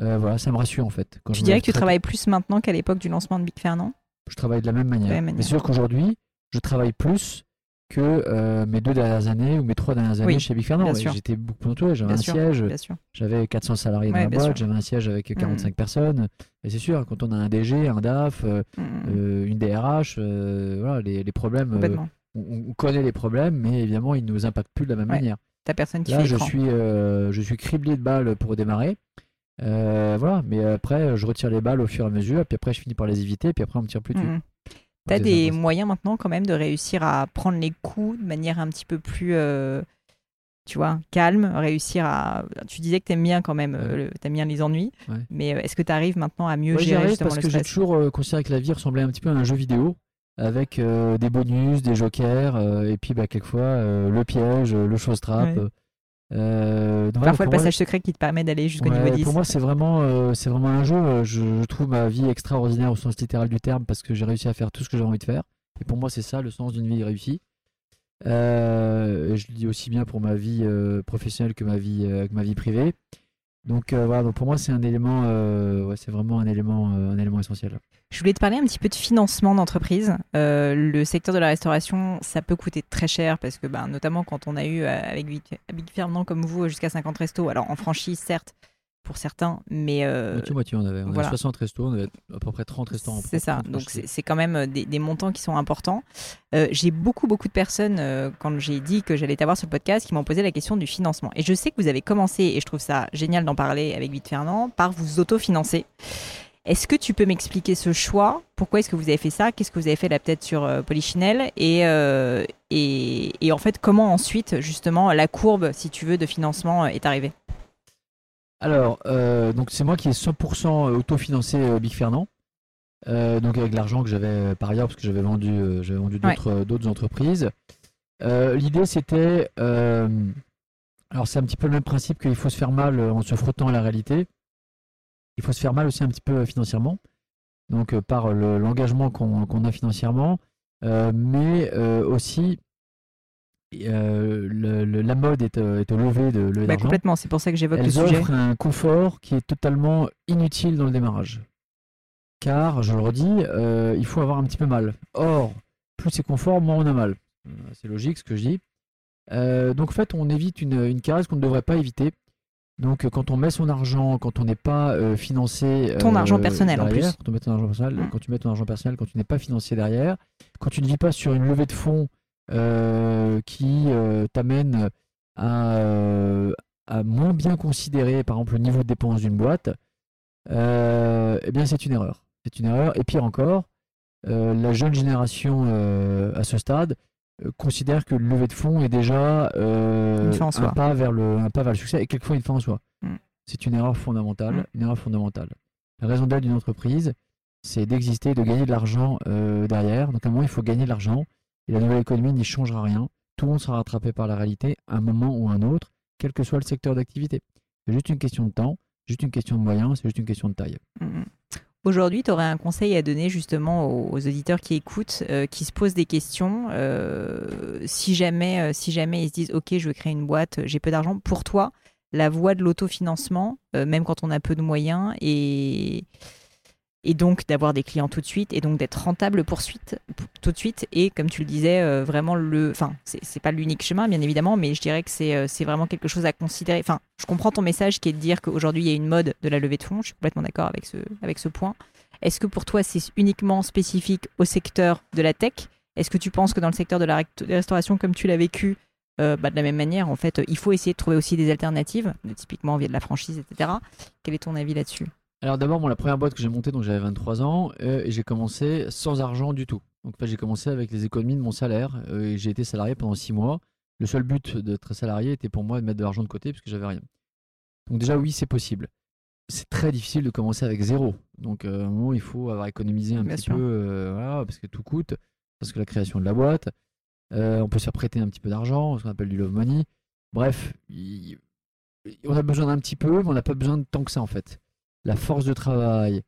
Euh, voilà, ça me rassure en fait. Quand tu dirais que tu travailles plus maintenant qu'à l'époque du lancement de Big Fernand? Je travaille de la même manière. Mais c'est sûr qu'aujourd'hui, je travaille plus que euh, mes deux dernières années ou mes trois dernières années chez Big Fernand. J'étais beaucoup plus entouré, j'avais un siège, j'avais 400 salariés dans la boîte, j'avais un siège avec 45 mmh. personnes. Et c'est sûr, quand on a un DG, un DAF, euh, mmh, mmh. euh, une DRH, voilà, les, les problèmes, on, connaît les problèmes, mais évidemment, ils ne nous impactent plus de la même manière. Ta personne qui Là, je suis, je suis criblé de balles pour démarrer. voilà, mais après, je retire les balles au fur et à mesure, puis après, je finis par les éviter, puis après, on me tire plus dessus. Tu as C'est des moyens maintenant quand même de réussir à prendre les coups de manière un petit peu plus, euh, tu vois, calme, réussir à... Tu disais que tu aimes bien quand même, euh, le- t'aimes bien les ennuis, Ouais. mais euh, est-ce que tu arrives maintenant à mieux Ouais, gérer justement parce le que j'ai toujours euh, considéré que la vie ressemblait un petit peu à un jeu vidéo avec euh, des bonus, des jokers euh, et puis bah, quelquefois euh, le piège, le chose trappe. Ouais. Parfois le moi- passage secret qui te permet d'aller jusqu'au Ouais, niveau 10. Pour moi, c'est vraiment, c'est vraiment un jeu. Je, je trouve ma vie extraordinaire au sens littéral du terme parce que j'ai réussi à faire tout ce que j'ai envie de faire. Et pour moi, c'est ça le sens d'une vie réussie. Et je le dis aussi bien pour ma vie professionnelle que ma vie, que ma vie privée. Donc voilà, donc pour moi, c'est un élément, ouais, c'est vraiment un élément, un élément essentiel. Je voulais te parler un petit peu de financement d'entreprise. Euh, le secteur de la restauration, ça peut coûter très cher parce que, ben, notamment quand on a eu euh, avec Big, Big Fernand comme vous jusqu'à 50 restos, alors en franchise certes pour certains, mais euh, Moitié-moitié, on avait, on avait voilà. 60 restos, on avait à peu près 30 restaurants. C'est ça, donc c'est quand même euh, des, des montants qui sont importants. Euh, j'ai beaucoup, beaucoup de personnes, quand j'ai dit que j'allais t'avoir sur le podcast, qui m'ont posé la question du financement. Et je sais que vous avez commencé, et je trouve ça génial d'en parler avec Vite Fernand, par vous autofinancer. Est-ce que tu peux m'expliquer ce choix? Pourquoi est-ce que vous avez fait ça? Qu'est-ce que vous avez fait là peut-être sur euh, Polychinelle et, euh, et, et en fait, comment ensuite, justement, la courbe, si tu veux, de financement euh, est arrivée? Alors, euh, donc c'est moi qui ai 100% autofinancé Big Fernand. Donc avec l'argent que j'avais par ailleurs parce que j'avais vendu, vendu d'autres entreprises. L'idée c'était, alors c'est un petit peu le même principe qu'il faut se faire mal en se frottant à la réalité. Il faut se faire mal aussi un petit peu euh, financièrement, donc euh, par le- l'engagement qu'on a financièrement, euh, mais euh, aussi euh, le- le- la mode est, euh, est au lever de lever Bah, Complètement, c'est pour ça que j'évoque le sujet. offrent un confort qui est totalement inutile dans le démarrage. Car, je le redis, euh, il faut avoir un petit peu mal. Or, plus c'est confort, moins on a mal. Euh, C'est logique ce que je dis. Euh, donc en fait, on évite une, une caresse qu'on ne devrait pas éviter. Donc euh, quand on met son argent, quand on n'est pas euh, financé... Ton euh, argent personnel, en plus. Quand, on met ton argent personnel, quand tu mets ton argent personnel, quand tu n'es pas financé derrière, quand tu ne vis pas sur une levée de fonds euh, qui t'amène à, à moins bien considérer, par exemple, le niveau de dépense d'une boîte, eh bien, c'est une erreur. C'est une erreur. Et pire encore, la jeune génération à ce stade considère que le levée de fonds est déjà euh, soi. un, pas vers le, un pas vers le succès et quelquefois une fin en soi. Mm. C'est une erreur fondamentale. Mm. Une erreur fondamentale. La raison d'être d'une entreprise, c'est d'exister, de gagner de l'argent euh, derrière. Donc à un moment, il faut gagner de l'argent. Et la nouvelle économie n'y changera rien. Tout le monde sera rattrapé par la réalité à un moment ou un autre, quel que soit le secteur d'activité. C'est juste une question de temps, juste une question de moyens, c'est juste une question de taille. Mhm. Aujourd'hui, tu aurais un conseil à donner justement aux, auditeurs qui écoutent, euh, qui se posent des questions. euh, si jamais, euh, si jamais ils se disent, ok, je veux créer une boîte, j'ai peu d'argent. Pour toi, la voie de l'autofinancement, euh, même quand on a peu de moyens, et, et donc d'avoir des clients tout de suite, et donc d'être rentable pour suite, p- tout de suite, et comme tu le disais, euh, vraiment le, enfin, c'est pas l'unique chemin, bien évidemment, mais je dirais que c'est euh, vraiment quelque chose à considérer. Enfin, je comprends ton message qui est de dire qu'aujourd'hui il y a une mode de la levée de fonds. Je suis complètement d'accord avec ce, avec ce point. Est-ce que pour toi c'est uniquement spécifique au secteur de la tech? Est-ce que tu penses que dans le secteur de la restauration, comme tu l'as vécu, euh, bah, de la même manière, en fait, il faut essayer de trouver aussi des alternatives, typiquement via de la franchise, etc. Quel est ton avis là-dessus? Alors d'abord, la première boîte que j'ai montée, donc j'avais 23 ans, euh, et j'ai commencé sans argent du tout. Donc en fait, j'ai commencé avec les économies de mon salaire, euh, et j'ai été salarié pendant 6 mois. Le seul but d'être salarié était pour moi de mettre de l'argent de côté, parce que j'avais rien. Donc déjà, oui, c'est possible. C'est très difficile de commencer avec zéro. Donc euh, à un moment, il faut avoir économisé un Bien petit sûr. peu, voilà, parce que tout coûte, parce que la création de la boîte, on peut se faire prêter un petit peu d'argent, ce qu'on appelle du love money. Bref, on a besoin d'un petit peu, mais on n'a pas besoin de tant que ça en fait la force de travail,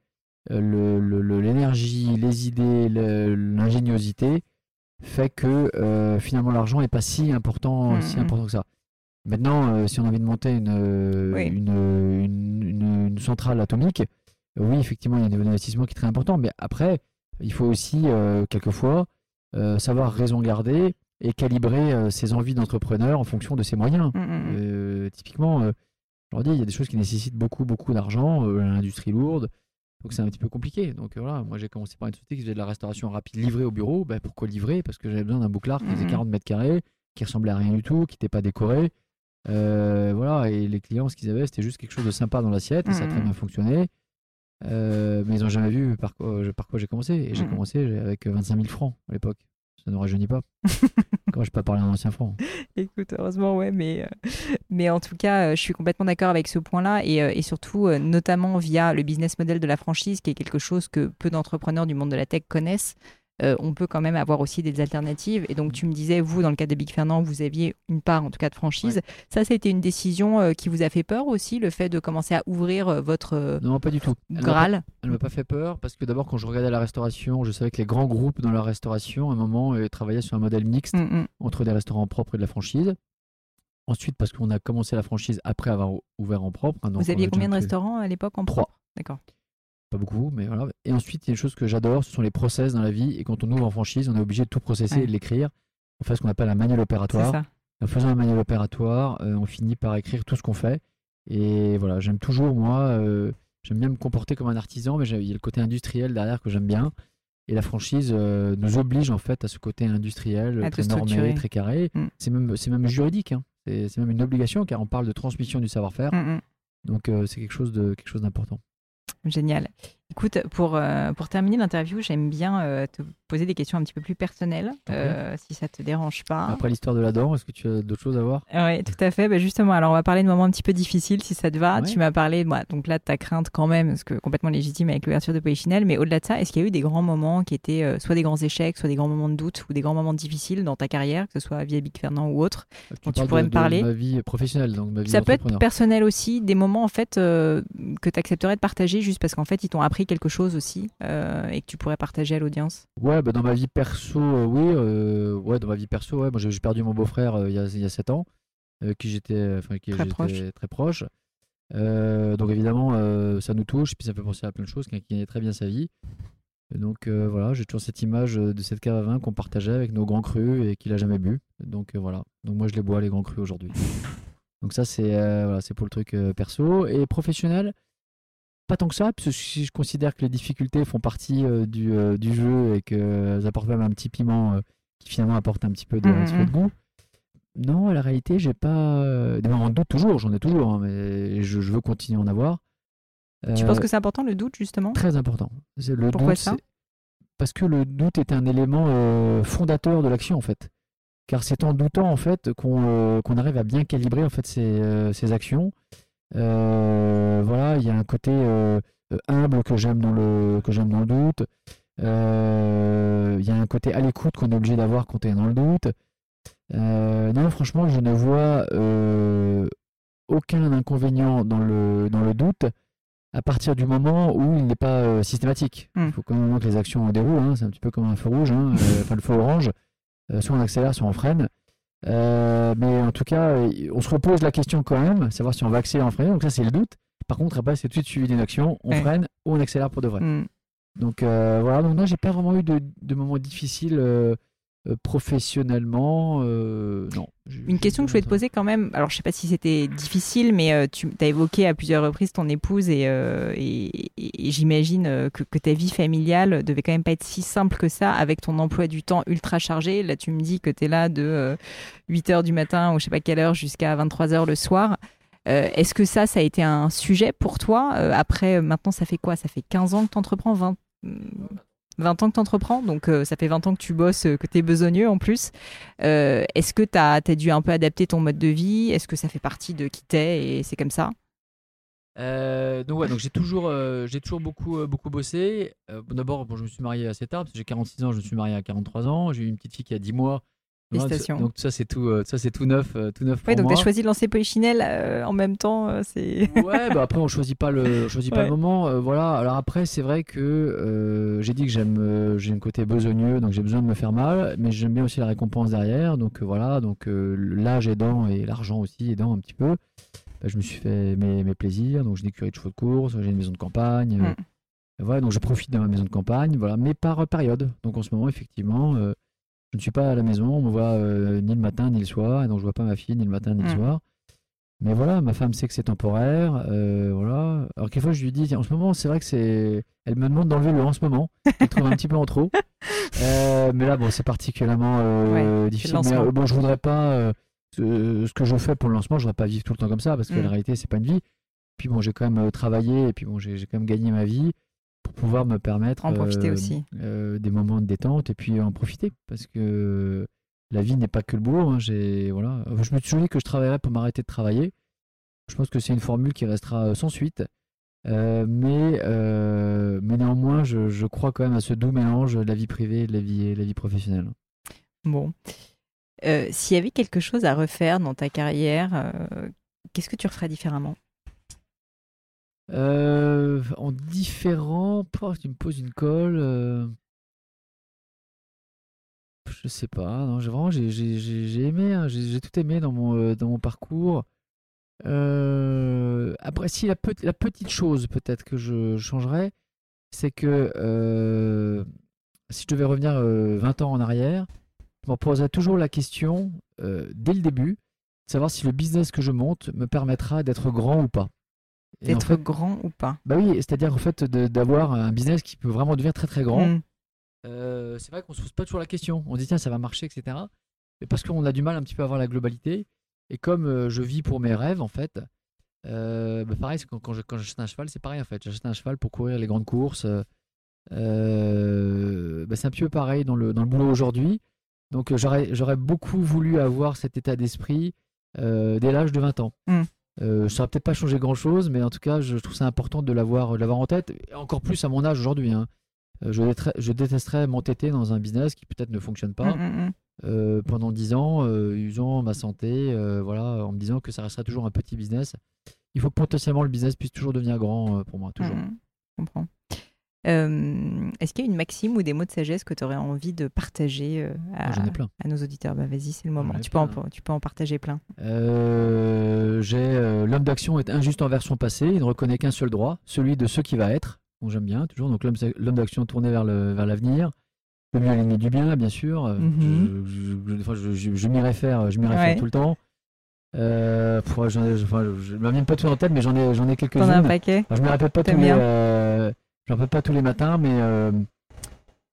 euh, le- le- le- l'énergie, les idées, l'ingéniosité fait que euh, finalement l'argent n'est pas si important, Mhm. si important que ça. Maintenant, euh, si on a envie de monter une, Oui. une, une- une- une centrale atomique, oui, effectivement, il y a un niveau d'investissement qui est très important, mais après, il faut aussi, euh, quelquefois, savoir raison garder et calibrer ses envies d'entrepreneur en fonction de ses moyens. Mm, mm, mm. Euh, typiquement, leur dis, il y a des choses qui nécessitent beaucoup, beaucoup d'argent, euh, l'industrie lourde, donc c'est un petit peu compliqué. Donc euh, voilà, moi j'ai commencé par une société qui faisait de la restauration rapide livrée au bureau. Ben, pourquoi livrer? Parce que j'avais besoin d'un bouclard qui faisait Mhm. 40 mètres carrés, qui ressemblait à rien du tout, qui n'était pas décoré. Euh, voilà, et les clients, ce qu'ils avaient, c'était juste quelque chose de sympa dans l'assiette, et ça a très Mhm. bien fonctionné. Euh, mais ils n'ont jamais vu par quoi, par quoi j'ai commencé. Et j'ai Mm. commencé avec 25 000 francs à l'époque. Ça ne rajeunit pas. Quand je peux parler en ancien franc. Écoute, heureusement, ouais, mais, euh, en tout cas, euh, je suis complètement d'accord avec ce point-là et, euh, et surtout, notamment via le business model de la franchise, qui est quelque chose que peu d'entrepreneurs du monde de la tech connaissent. Euh, on peut quand même avoir aussi des alternatives. Et donc, tu me disais, vous, dans le cas de Big Fernand, vous aviez une part, en tout cas, de franchise. Ça, ça a été une décision euh, qui vous a fait peur aussi, le fait de commencer à ouvrir euh, votre Non, pas du tout. Graal Elle m'a pas fait peur parce que d'abord, quand je regardais la restauration, je savais que les grands groupes dans la restauration, à un moment, travaillaient sur un modèle mixte Mm, mm. entre des restaurants propres et de la franchise. Ensuite, parce qu'on a commencé la franchise après avoir ou- ouvert en propre. hein, donc Vous aviez combien de restaurants à l'époque en Trois. propre? D'accord. Pas beaucoup, mais voilà. Et ensuite, il y a une chose que j'adore, ce sont les process dans la vie. Et quand on ouvre en franchise, on est obligé de tout processer Ouais. et de l'écrire. On fait ce qu'on appelle un manuel opératoire. En faisant un manuel opératoire, euh, on finit par écrire tout ce qu'on fait. Et voilà, j'aime toujours, moi, euh, j'aime bien me comporter comme un artisan, mais il y a le côté industriel derrière que j'aime bien. Et la franchise euh, nous oblige en fait à ce côté industriel, À très normé, très carré. Mm. C'est même, c'est même juridique, hein. c'est c'est même une obligation car on parle de transmission du savoir-faire. Mm, mm. Donc euh, c'est quelque chose de quelque chose d'important. Génial. Écoute, pour, euh, pour terminer l'interview, j'aime bien euh, te poser des questions un petit peu plus personnelles, euh, si ça te dérange pas. Après l'histoire de la dent, est-ce que tu as d'autres choses à voir? Oui, tout à fait. Bah, justement, alors on va parler de moments un petit peu difficiles, si ça te va. Ouais. Tu m'as parlé, bah, donc là, de ta crainte quand même, parce que complètement légitime avec l'ouverture de Polichinelle. Mais au-delà de ça, est-ce qu'il y a eu des grands moments qui étaient soit des grands échecs, soit des grands moments de doute, ou des grands moments difficiles dans ta carrière, que ce soit via Big Fernand ou autre Tu tu parles pourrais de- me de parler ma vie professionnelle, donc ma vie Ça peut être personnel aussi, des moments en fait que tu accepterais de partager juste parce qu'en fait ils t'ont appris quelque chose aussi euh, et que tu pourrais partager à l'audience? Ouais, bah dans ma vie perso, euh, oui. euh, ouais, dans ma vie perso, ouais. Moi, j'ai perdu mon beau-frère il y a il y a 7 ans, qui j'étais, Très proche. très proche. Donc évidemment, ça nous touche, puis ça fait penser à plein de choses, qui qui connaît très bien sa vie. Et donc euh, voilà, j'ai toujours cette image de cette cave à vin qu'on partageait avec nos grands crus et qu'il a jamais bu. Donc euh, voilà. Donc moi, je les bois les grands crus aujourd'hui. donc ça, c'est euh, voilà, c'est pour le truc perso et professionnel? Pas tant que ça, parce que si je considère que les difficultés font partie euh, du, euh, du jeu et qu'elles apportent même un petit piment euh, qui finalement apporte un petit peu de, un petit peu de goût. Non, la réalité, j'ai pas. Des moments de doute, toujours, j'en ai toujours, hein, mais je, je veux continuer à en avoir. Tu penses que c'est important le doute justement? Très important. Le Pourquoi doute, ça? Parce que le doute est un élément fondateur de l'action, en fait. Car c'est en doutant, en fait, qu'on qu'on arrive à bien calibrer, en fait, ses, ses actions. Euh, voilà, il y a un côté euh, humble que j'aime dans le que j'aime dans le doute. Euh, Il y a un côté à l'écoute qu'on est obligé d'avoir quand on est dans le doute. Non, franchement, je ne vois aucun inconvénient dans le, dans le doute à partir du moment où il n'est pas euh, systématique. Hmm. Il faut quand même que les actions déroulent. hein, c'est un petit peu comme un feu rouge, hein, euh, enfin le feu orange. Euh, soit on accélère, soit on freine. Euh, mais en tout cas, on se repose la question quand même, savoir si on va accélérer ou freiner. Donc ça, c'est le doute. Par contre, après, c'est tout de suite suivi d'une action. On Ouais. freine ou on accélère pour de vrai. Hmm. Donc euh, voilà, donc non, j'ai pas vraiment eu de, de moments difficiles euh, professionnellement. euh, non. Une question que je voulais te poser quand même, alors je sais pas si c'était difficile, mais euh, tu as évoqué à plusieurs reprises ton épouse et, euh, et, et- et j'imagine euh, que, que ta vie familiale devait quand même pas être si simple que ça avec ton emploi du temps ultra chargé. Là, tu me dis que tu es là de 8h du matin ou je sais pas quelle heure jusqu'à 23h le soir. Euh, Est-ce que ça, ça a été un sujet pour toi? Euh, Après, euh, maintenant, ça fait quoi? Ça fait 15 ans que tu entreprends 20, 20 ans que tu entreprends, donc euh, ça fait 20 ans que tu bosses, euh, que tu es besogneux en plus. Euh, Est-ce que tu as, dû un peu adapter ton mode de vie? Est-ce que ça fait partie de qui t'es et c'est comme ça? Donc ouais, donc j'ai toujours, j'ai toujours beaucoup, beaucoup bossé. D'abord, bon, je me suis marié assez tard, parce que j'ai 46 ans, je me suis marié à 43 ans. J'ai eu une petite fille qui a 10 mois. Donc, Félicitations. Donc ça c'est tout, euh, ça c'est tout neuf, euh, tout neuf pour Oui, donc tu as choisi de lancer Polichinelle euh, en même temps. euh, c'est Ouais, bah après on choisit pas le, on choisit pas Ouais. le moment. euh, voilà. Alors après c'est vrai que j'ai dit que j'aime, j'ai un côté besogneux, donc j'ai besoin de me faire mal, mais j'aime bien aussi la récompense derrière. Donc voilà, donc l'âge aidant et l'argent aussi aidant un petit peu. bah, je me suis fait mes, mes plaisirs. Donc j'ai des curies de chevaux de course, j'ai une maison de campagne. Mm. voilà, donc je profite de ma maison de campagne, voilà, mais par période. Donc en ce moment effectivement, euh, je ne suis pas à la maison, on me voit euh, ni le matin ni le soir, et donc je vois pas ma fille ni le matin ni le Mm. soir. Mais voilà, ma femme sait que c'est temporaire. euh, voilà. Alors quelquefois, je lui dis, en ce moment, c'est vrai que c'est. Elle me demande d'enlever le en ce moment. Je le trouve un petit peu en trop. Euh, mais là, bon, c'est particulièrement euh, difficile. Mais bon, je voudrais pas. ce, que je fais pour le lancement, je voudrais pas vivre tout le temps comme ça parce que Mm. la réalité, c'est pas une vie. Puis bon, j'ai quand même travaillé et puis bon, j'ai quand même gagné ma vie pour pouvoir me permettre en profiter aussi. des moments de détente et puis en profiter parce que la vie n'est pas que le boulot. Hein. J'ai voilà, je me suis dit que je travaillerais pour m'arrêter de travailler. Je pense que c'est une formule qui restera sans suite. mais, mais néanmoins, je, je, crois quand même à ce doux mélange de la vie privée et de la vie, la vie professionnelle. Bon. Euh, s'il y avait quelque chose à refaire dans ta carrière, euh, qu'est-ce que tu referais différemment? Euh, En différent, tu me poses une colle. Je sais pas. Non, j'ai vraiment j'ai aimé, hein, j'ai tout aimé dans mon dans mon parcours. après, si la, la petite chose peut-être que je changerais, c'est que si je devais revenir 20 ans en arrière, je me poserai toujours la question, euh, dès le début, de savoir si le business que je monte me permettra d'être grand ou pas. D'être grand ou pas Bah oui, c'est-à-dire en fait d'avoir un business qui peut vraiment devenir très très grand. Hmm. Euh, c'est vrai qu'on se pose pas toujours la question. On dit tiens ça va marcher, etc. Mais parce qu'on a du mal un petit peu à voir la globalité. Et comme euh, je vis pour mes rêves en fait, bah pareil, quand, quand, j'achète un cheval, c'est pareil en fait. J'achète un cheval pour courir les grandes courses. Bah, c'est un peu pareil dans le, dans le boulot aujourd'hui. Donc euh, j'aurais beaucoup voulu avoir cet état d'esprit euh, dès l'âge de 20 ans. Mm. Euh, ça n'aurait peut-être pas changé grand-chose, mais en tout cas, je trouve ça important de l'avoir en tête, et encore plus à mon âge aujourd'hui. Hein. Je, je, détesterais m'entêter dans un business qui peut-être ne fonctionne pas mm, mm, pendant 10 ans, usant ma santé, voilà, en me disant que ça restera toujours un petit business. Il faut que potentiellement le business puisse toujours devenir grand pour moi, toujours. je comprends. Euh, est-ce qu'il y a une maxime ou des mots de sagesse que tu aurais envie de partager euh, à, à, nos auditeurs? Bah, Vas-y, c'est le moment. Tu peux, en, tu peux, en, partager plein. Euh, j'ai L'homme d'action est injuste envers son passé. Il ne reconnaît qu'un seul droit, celui de ce qui va être. Bon, J'aime bien, toujours. Donc l'homme d'action tourné vers l'avenir. Le, vers le mieux du bien, bien sûr. Mhm. je, je, je m'y réfère, je réfère tout le temps. Euh, je ne me viens pas tout en tête, mais j'en ai, j'en ai quelques-unes. T'en as un paquet Je ne me répète pas tous les, J'en fais pas tous les matins, mais, euh,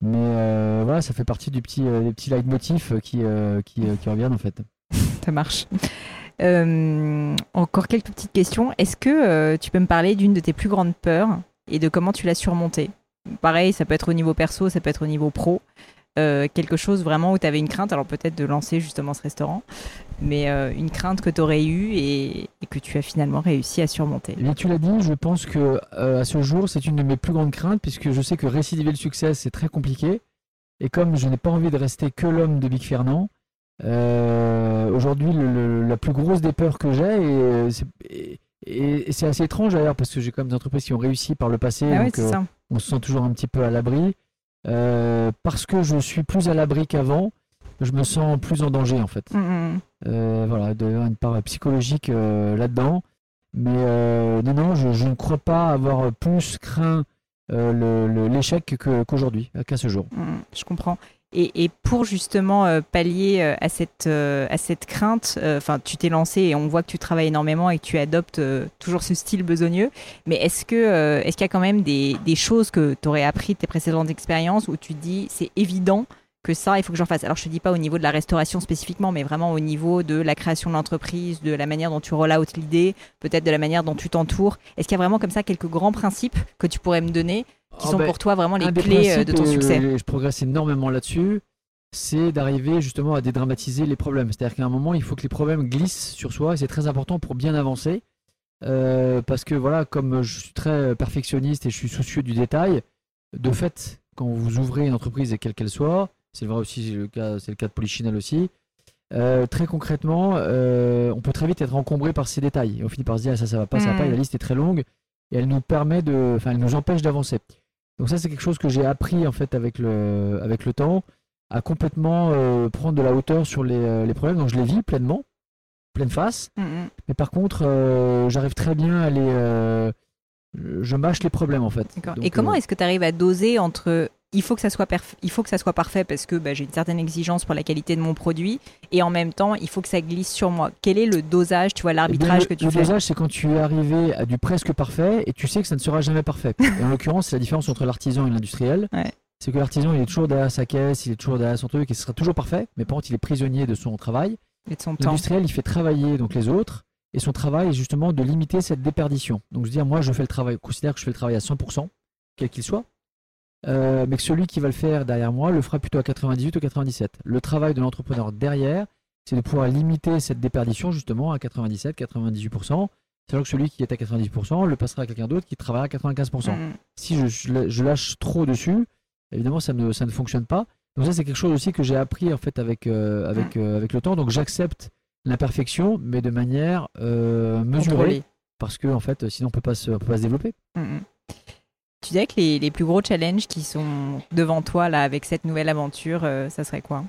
euh, voilà, ça fait partie du petit, euh, des petits leitmotifs qui, qui, qui, reviennent en fait. ça marche. encore quelques petites questions. Est-ce que tu peux me parler d'une de tes plus grandes peurs et de comment tu l'as surmontée? Pareil, ça peut être au niveau perso, ça peut être au niveau pro. Euh, quelque chose vraiment où tu avais une crainte, alors peut-être de lancer justement ce restaurant, mais euh, une crainte que tu aurais eue et, que tu as finalement réussi à surmonter Mais tu l'as dit, je pense que euh, à ce jour, c'est une de mes plus grandes craintes, puisque je sais que récidiver le succès, c'est très compliqué. Et comme je n'ai pas envie de rester que l'homme de Big Fernand, aujourd'hui, la plus grosse des peurs que j'ai, et, c'est assez étrange d'ailleurs, parce que j'ai quand même des entreprises qui ont réussi par le passé, ah donc on se sent toujours un petit peu à l'abri. Euh, parce que je suis plus à l'abri qu'avant, je me sens plus en danger en fait. Mm, mm. Euh, voilà, il y une part psychologique euh, là-dedans. Mais non, non, je, ne crois pas avoir plus craint l'échec qu'aujourd'hui, qu'à ce jour. Mm, je comprends. Et, pour justement euh, pallier euh, à, cette, euh, à cette crainte, enfin, tu t'es lancé et on voit que tu travailles énormément et que tu adoptes toujours ce style besogneux. Mais est-ce que est-ce qu'il y a quand même des, des choses que tu aurais appris de tes précédentes expériences où tu dis c'est évident que ça, il faut que j'en fasse? Alors, je te dis pas au niveau de la restauration spécifiquement, mais vraiment au niveau de la création de l'entreprise, de la manière dont tu out l'idée, peut-être de la manière dont tu t'entoures. Est-ce qu'il y a vraiment comme ça quelques grands principes que tu pourrais me donner qui ah sont ben, pour toi vraiment les clés euh, de ton succès euh, Je progresse énormément là-dessus. C'est d'arriver justement à dédramatiser les problèmes. C'est-à-dire qu'à un moment, il faut que les problèmes glissent sur soi et c'est très important pour bien avancer. Euh, parce que voilà, comme je suis très perfectionniste et je suis soucieux du détail, de fait, quand vous ouvrez une entreprise, quelle qu'elle soit, c'est vrai aussi, le cas, c'est le cas de Polichinelle aussi, très concrètement, on peut très vite être encombré par ces détails. Et on finit par se dire, ah, ça, ça va pas, ça va pas, et la liste est très longue, et elle nous permet de, enfin, elle nous empêche d'avancer. Donc ça, c'est quelque chose que j'ai appris en fait avec le, avec le temps, à complètement euh, prendre de la hauteur sur les, euh, les, problèmes. Donc je les vis pleinement, pleine face. Mm, mm. Mais par contre, euh, j'arrive très bien à les, je mâche les problèmes en fait. Et comment est-ce que tu arrives à doser entre il faut que ça soit il faut que ça soit parfait parce que bah, j'ai une certaine exigence pour la qualité de mon produit et en même temps il faut que ça glisse sur moi. Quel est le dosage, tu vois, l'arbitrage que tu fais? Le dosage, c'est quand tu es arrivé à du presque parfait et tu sais que ça ne sera jamais parfait. et en l'occurrence, c'est la différence entre l'artisan et l'industriel. C'est que l'artisan, il est toujours derrière sa caisse, il est toujours derrière son truc et ce sera toujours parfait, mais par contre, il est prisonnier de son travail. Et de son temps. L'industriel, il fait travailler donc les autres Et son travail est justement de limiter cette déperdition. Donc, je veux dire, moi, je fais le travail, considère que je fais le travail à 100%, quel qu'il soit. Euh, mais que celui qui va le faire derrière moi le fera plutôt à 98 ou 97. Le travail de l'entrepreneur derrière, c'est de pouvoir limiter cette déperdition justement à 97, 98%, sachant que celui qui est à 90% le passera à quelqu'un d'autre qui travaillera à 95%. Mm. Si je, je lâche trop dessus, évidemment ça ne, ça ne fonctionne pas. Donc ça c'est quelque chose aussi que j'ai appris en fait avec, euh, avec, euh, avec le temps. Donc j'accepte l'imperfection, mais de manière mesurée, parce que en fait sinon on peut pas se, on peut pas se développer. Mm, mm. Tu dirais que les, les plus gros challenges qui sont devant toi là avec cette nouvelle aventure, euh, ça serait quoi?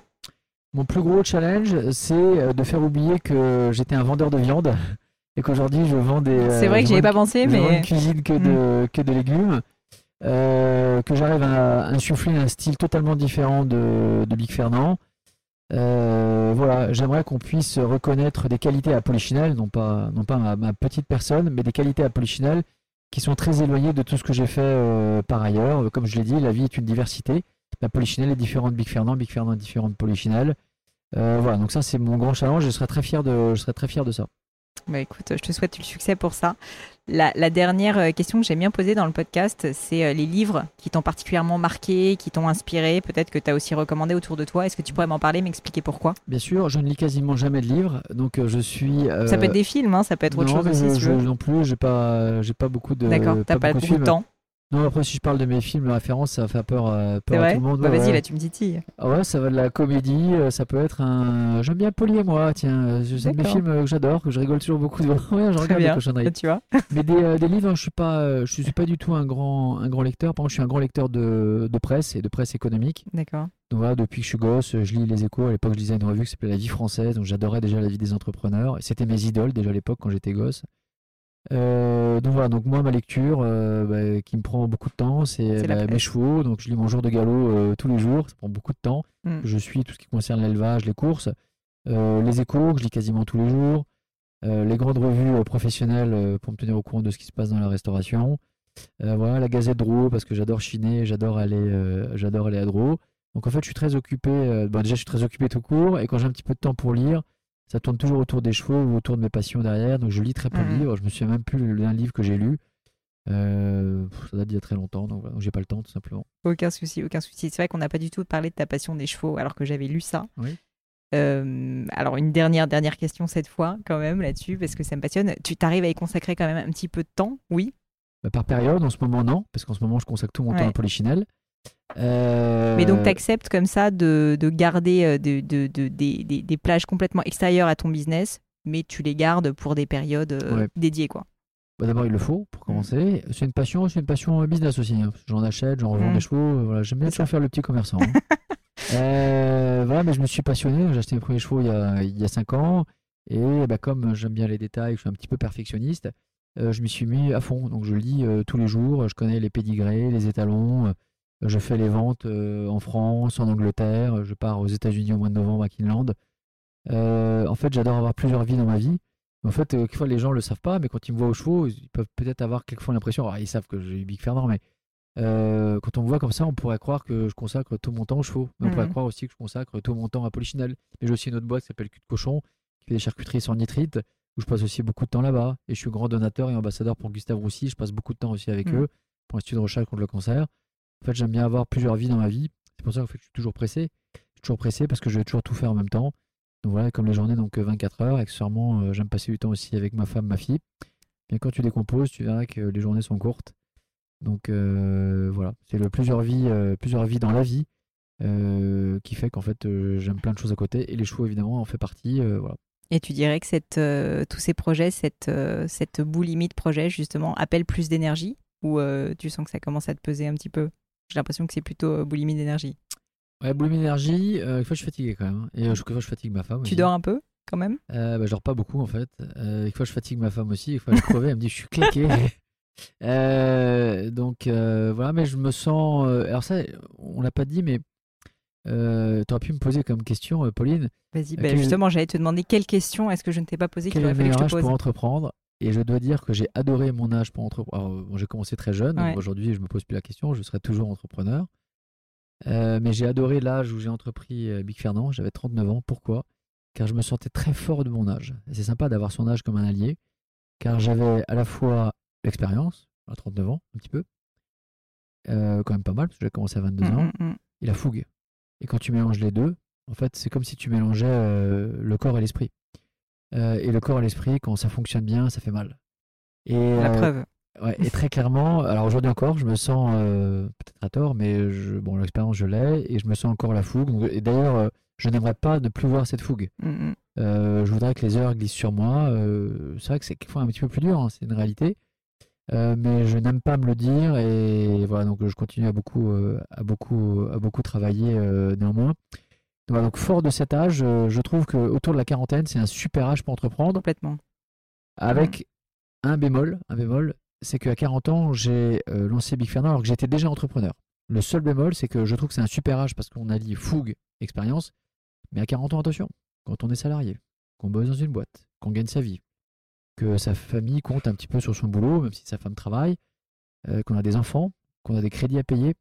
Mon plus gros challenge, c'est euh, de faire oublier que j'étais un vendeur de viande et qu'aujourd'hui je vends des. C'est euh, vrai que je j'y pas pensé, mais cuisine que de, que de légumes. euh, que j'arrive à insuffler un style totalement différent de, de Big Fernand. Euh, voilà, j'aimerais qu'on puisse reconnaître des qualités à Polichinelle, non pas, non pas ma, ma petite personne, mais des qualités à Polichinelle qui sont très éloignées de tout ce que j'ai fait euh, par ailleurs. Comme je l'ai dit, la vie est une diversité. La Polichinelle est différente de Big Fernand, Big Fernand est différent de Polichinelle. Euh, voilà, donc ça c'est mon grand challenge. Je serais très fier de, je serais très fier de ça. Bah écoute, je te souhaite du succès pour ça. La, la dernière euh, question que j'aime bien poser dans le podcast, c'est euh, les livres qui t'ont particulièrement marqué, qui t'ont inspiré, peut-être que tu as aussi recommandé autour de toi. Est-ce que tu pourrais m'en parler, m'expliquer pourquoi? Bien sûr, je ne lis quasiment jamais de livres, donc euh, je suis. euh, Ça peut être des films, hein, ça peut être autre non, chose aussi, je- si je- veux. non plus, j'ai pas, j'ai pas beaucoup de. D'accord, t'as pas, beaucoup de temps. Non, après si je parle de mes films, références, ça fait peur, euh, à tout le monde. Bah ouais, vas-y, ouais. là tu me titilles. Ah ouais, ça va de la comédie, euh, ça peut être un. J'aime bien Polly et moi, tiens, euh, c'est mes films que j'adore, que je rigole toujours beaucoup devant. Ouais, je regarde bien. les cochonneries. Là, tu vois. Mais des, euh, des livres, hein, je suis pas, euh, je suis pas du tout un grand, un grand lecteur. Par contre, je suis un grand lecteur de, de presse et de presse économique. D'accord. Donc voilà, depuis que je suis gosse, je lis les échos. À l'époque, je lisais une revue qui s'appelait La Vie française, donc j'adorais déjà la vie des entrepreneurs. C'était mes idoles déjà à l'époque quand j'étais gosse. Euh, donc voilà, donc moi ma lecture euh, bah, qui me prend beaucoup de temps, c'est bah, mes chevaux. Donc je lis mon jour de galop euh, tous les jours, ça prend beaucoup de temps. Mm. Je suis tout ce qui concerne l'élevage, les courses, les échos que je lis quasiment tous les jours, les grandes revues professionnelles pour me tenir au courant de ce qui se passe dans la restauration. Voilà, la Gazette Dro parce que j'adore chiner, j'adore aller, j'adore aller à Dro. Donc en fait, je suis très occupé. bon, déjà, je suis très occupé tout court, et quand j'ai un petit peu de temps pour lire, ça tourne toujours autour des chevaux ou autour de mes passions derrière. Donc je lis très peu de Mhm. livres. Je me souviens même plus d'un livre que j'ai lu. Euh, ça date d'il y a très longtemps, donc, voilà, donc j'ai pas le temps tout simplement. Aucun souci, aucun souci. C'est vrai qu'on n'a pas du tout parlé de ta passion des chevaux, alors que j'avais lu ça. Oui. Euh, alors une dernière dernière question cette fois quand même là-dessus parce que ça me passionne. Tu t'arrives à y consacrer quand même un petit peu de temps, oui. Bah, par période, en ce moment non, parce qu'en ce moment je consacre tout mon temps à Polichinelle. Euh, Mais donc tu acceptes comme ça de, de garder euh, de, de- de- des, plages complètement extérieures à ton business, mais tu les gardes pour des périodes euh, Ouais. dédiées quoi. Bah, D'abord, il le faut Mm. pour commencer. C'est une passion, c'est une passion business aussi. hein. J'en achète, j'en revends Mm. des chevaux. Voilà, j'aime bien toujours faire le petit commerçant. hein. Euh, voilà, mais je me suis passionné. J'ai acheté mes premiers chevaux il y a, il y a 5 ans. Et bah, comme j'aime bien les détails, je suis un petit peu perfectionniste, euh, je m'y suis mis à fond. Donc je lis tous les jours. Je connais les pédigrés, les étalons. Je fais les ventes euh, en France, en Angleterre. Je pars aux États-Unis au mois de novembre à Kinland. Euh, en fait, j'adore avoir plusieurs vies dans ma vie. En fait, euh, quelquefois les gens le savent pas, mais quand ils me voient aux chevaux, ils peuvent peut-être avoir quelquefois l'impression, alors ils savent que j'ai eu Big Fernand, mais euh, quand on me voit comme ça, on pourrait croire que je consacre tout mon temps aux chevaux. Mais on pourrait Mhm. croire aussi que je consacre tout mon temps à Polichinelle. Mais j'ai aussi une autre boîte qui s'appelle Cul de Cochon, qui fait des charcuteries sans nitrite, où je passe aussi beaucoup de temps là-bas. Et je suis grand donateur et ambassadeur pour Gustave Roussy. Je passe beaucoup de temps aussi avec Mhm. eux pour l'Institut de recherche contre le cancer. En fait, j'aime bien avoir plusieurs vies dans ma vie. C'est pour ça en fait, que je suis toujours pressé. Je suis toujours pressé parce que je vais toujours tout faire en même temps. Donc voilà, comme les journées donc euh, 24 heures, accessoirement, euh, j'aime passer du temps aussi avec ma femme, ma fille. Bien quand tu décomposes, tu verras que les journées sont courtes. Donc euh, voilà, c'est le plusieurs vies, euh, plusieurs vies dans la vie euh, qui fait qu'en fait euh, j'aime plein de choses à côté et les chevaux évidemment en fait partie. euh. Et tu dirais que euh, tous ces projets, cette, euh, cette boulimie de projet justement, appellent plus d'énergie? Ou euh, tu sens que ça commence à te peser un petit peu? J'ai l'impression que c'est plutôt euh, boulimie d'énergie. Ouais, boulimie d'énergie, euh, fois je suis fatigué quand même. hein. Et euh, je- quelquefois je fatigue ma femme. Tu aussi. dors un peu quand même? Euh, bah, je dors pas beaucoup en fait. Euh, fois je fatigue ma femme aussi, une fois je crevé, elle me dit je suis claqué. Euh, donc euh, voilà, mais je me sens. alors ça, on l'a pas dit, mais euh, tu aurais pu me poser comme question, Pauline, Vas-y, bah, justement, j'allais te demander quelle question est-ce que je ne t'ai pas posée qu'il aurait fallu que je te pose pour entreprendre? Et je dois dire que j'ai adoré mon âge pour entreprendre. Bon, j'ai commencé très jeune, Ouais. aujourd'hui je me pose plus la question, je serai toujours entrepreneur. Euh, mais j'ai adoré l'âge où j'ai entrepris euh, Big Fernand, j'avais 39 ans. Pourquoi? Car je me sentais très fort de mon âge. C'est sympa d'avoir son âge comme un allié, car j'avais à la fois l'expérience, à 39 ans, un petit peu, euh, quand même pas mal, parce que j'ai commencé à 22 ans, Mm, mm, mm. et la fougue. Et quand tu mélanges les deux, en fait, c'est comme si tu mélangeais euh, le corps et l'esprit. Euh, et le corps et l'esprit, quand ça fonctionne bien, ça fait mal. Et, La euh, preuve. Ouais, et très clairement, alors aujourd'hui encore, je me sens euh, peut-être à tort, mais je, bon, l'expérience je l'ai et je me sens encore la fougue. Donc, et d'ailleurs, euh, je n'aimerais pas ne plus voir cette fougue. Mm, mm. Euh, je voudrais que les heures glissent sur moi. C'est vrai que c'est quelquefois un petit peu plus dur, hein, c'est une réalité. Mais je n'aime pas me le dire et voilà donc je continue à beaucoup à beaucoup à beaucoup travailler néanmoins. Donc, fort de cet âge, euh, je trouve que autour de la quarantaine, c'est un super âge pour entreprendre Complètement. avec un bémol, un bémol, c'est qu'à 40 ans, j'ai euh, lancé Big Fernand alors que j'étais déjà entrepreneur. Le seul bémol, c'est que je trouve que c'est un super âge parce qu'on allie fougue, expérience, mais à 40 ans, attention, quand on est salarié, qu'on bosse dans une boîte, qu'on gagne sa vie, que sa famille compte un petit peu sur son boulot, même si sa femme travaille, euh, qu'on a des enfants, qu'on a des crédits à payer,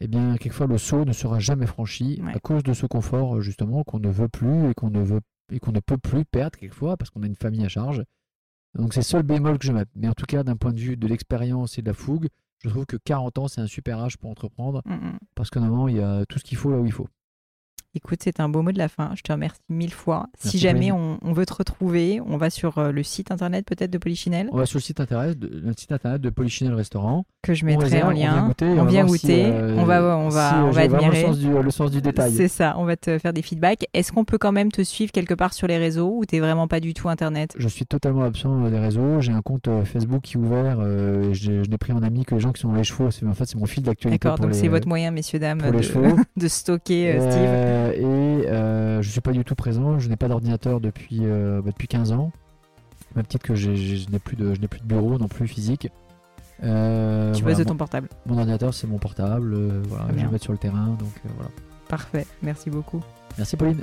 eh bien, quelquefois, le saut ne sera jamais franchi Ouais. à cause de ce confort, euh, justement, qu'on ne veut plus et qu'on ne veut et qu'on ne peut plus perdre quelquefois parce qu'on a une famille à charge. Donc c'est le seul bémol que je mets. Mais en tout cas, d'un point de vue de l'expérience et de la fougue, je trouve que 40 ans, c'est un super âge pour entreprendre Mm, mm. parce qu'en moment, il y a tout ce qu'il faut là où il faut. Écoute, c'est un beau mot de la fin. Je te remercie mille fois. si jamais on, on veut te retrouver, on va sur euh, le site internet peut-être de Polichinelle, On va sur le site internet de, le site internet de Polichinelle Restaurant. que je On mettrai réserve, en on vient lien. goûter, on va vient si, goûter. euh, on va, on va, si, euh, on va admirer. le sens du, le sens du détail. C'est ça, on va te faire des feedbacks. Est-ce qu'on peut quand même te suivre quelque part sur les réseaux ou t'es vraiment pas du tout internet? Je suis totalement absent des réseaux. J'ai un compte Facebook qui est ouvert. euh, j'ai- je n'ai pris en ami que les gens qui sont dans les chevaux. C'est, en fait, c'est mon fil d'actualité. D'accord, donc c'est votre moyen, messieurs, dames, de, stocker euh, Steve. Euh, et euh, je suis pas du tout présent. Je n'ai pas d'ordinateur depuis, euh, bah, depuis 15 ans. Même titre que j'ai- j'ai- je n'ai plus de je n'ai plus de bureau non plus physique. Euh, tu voilà, de ton portable. mon ordinateur c'est mon portable. voilà, je vais mettre sur le terrain. Donc voilà. Parfait, merci beaucoup. Merci Pauline.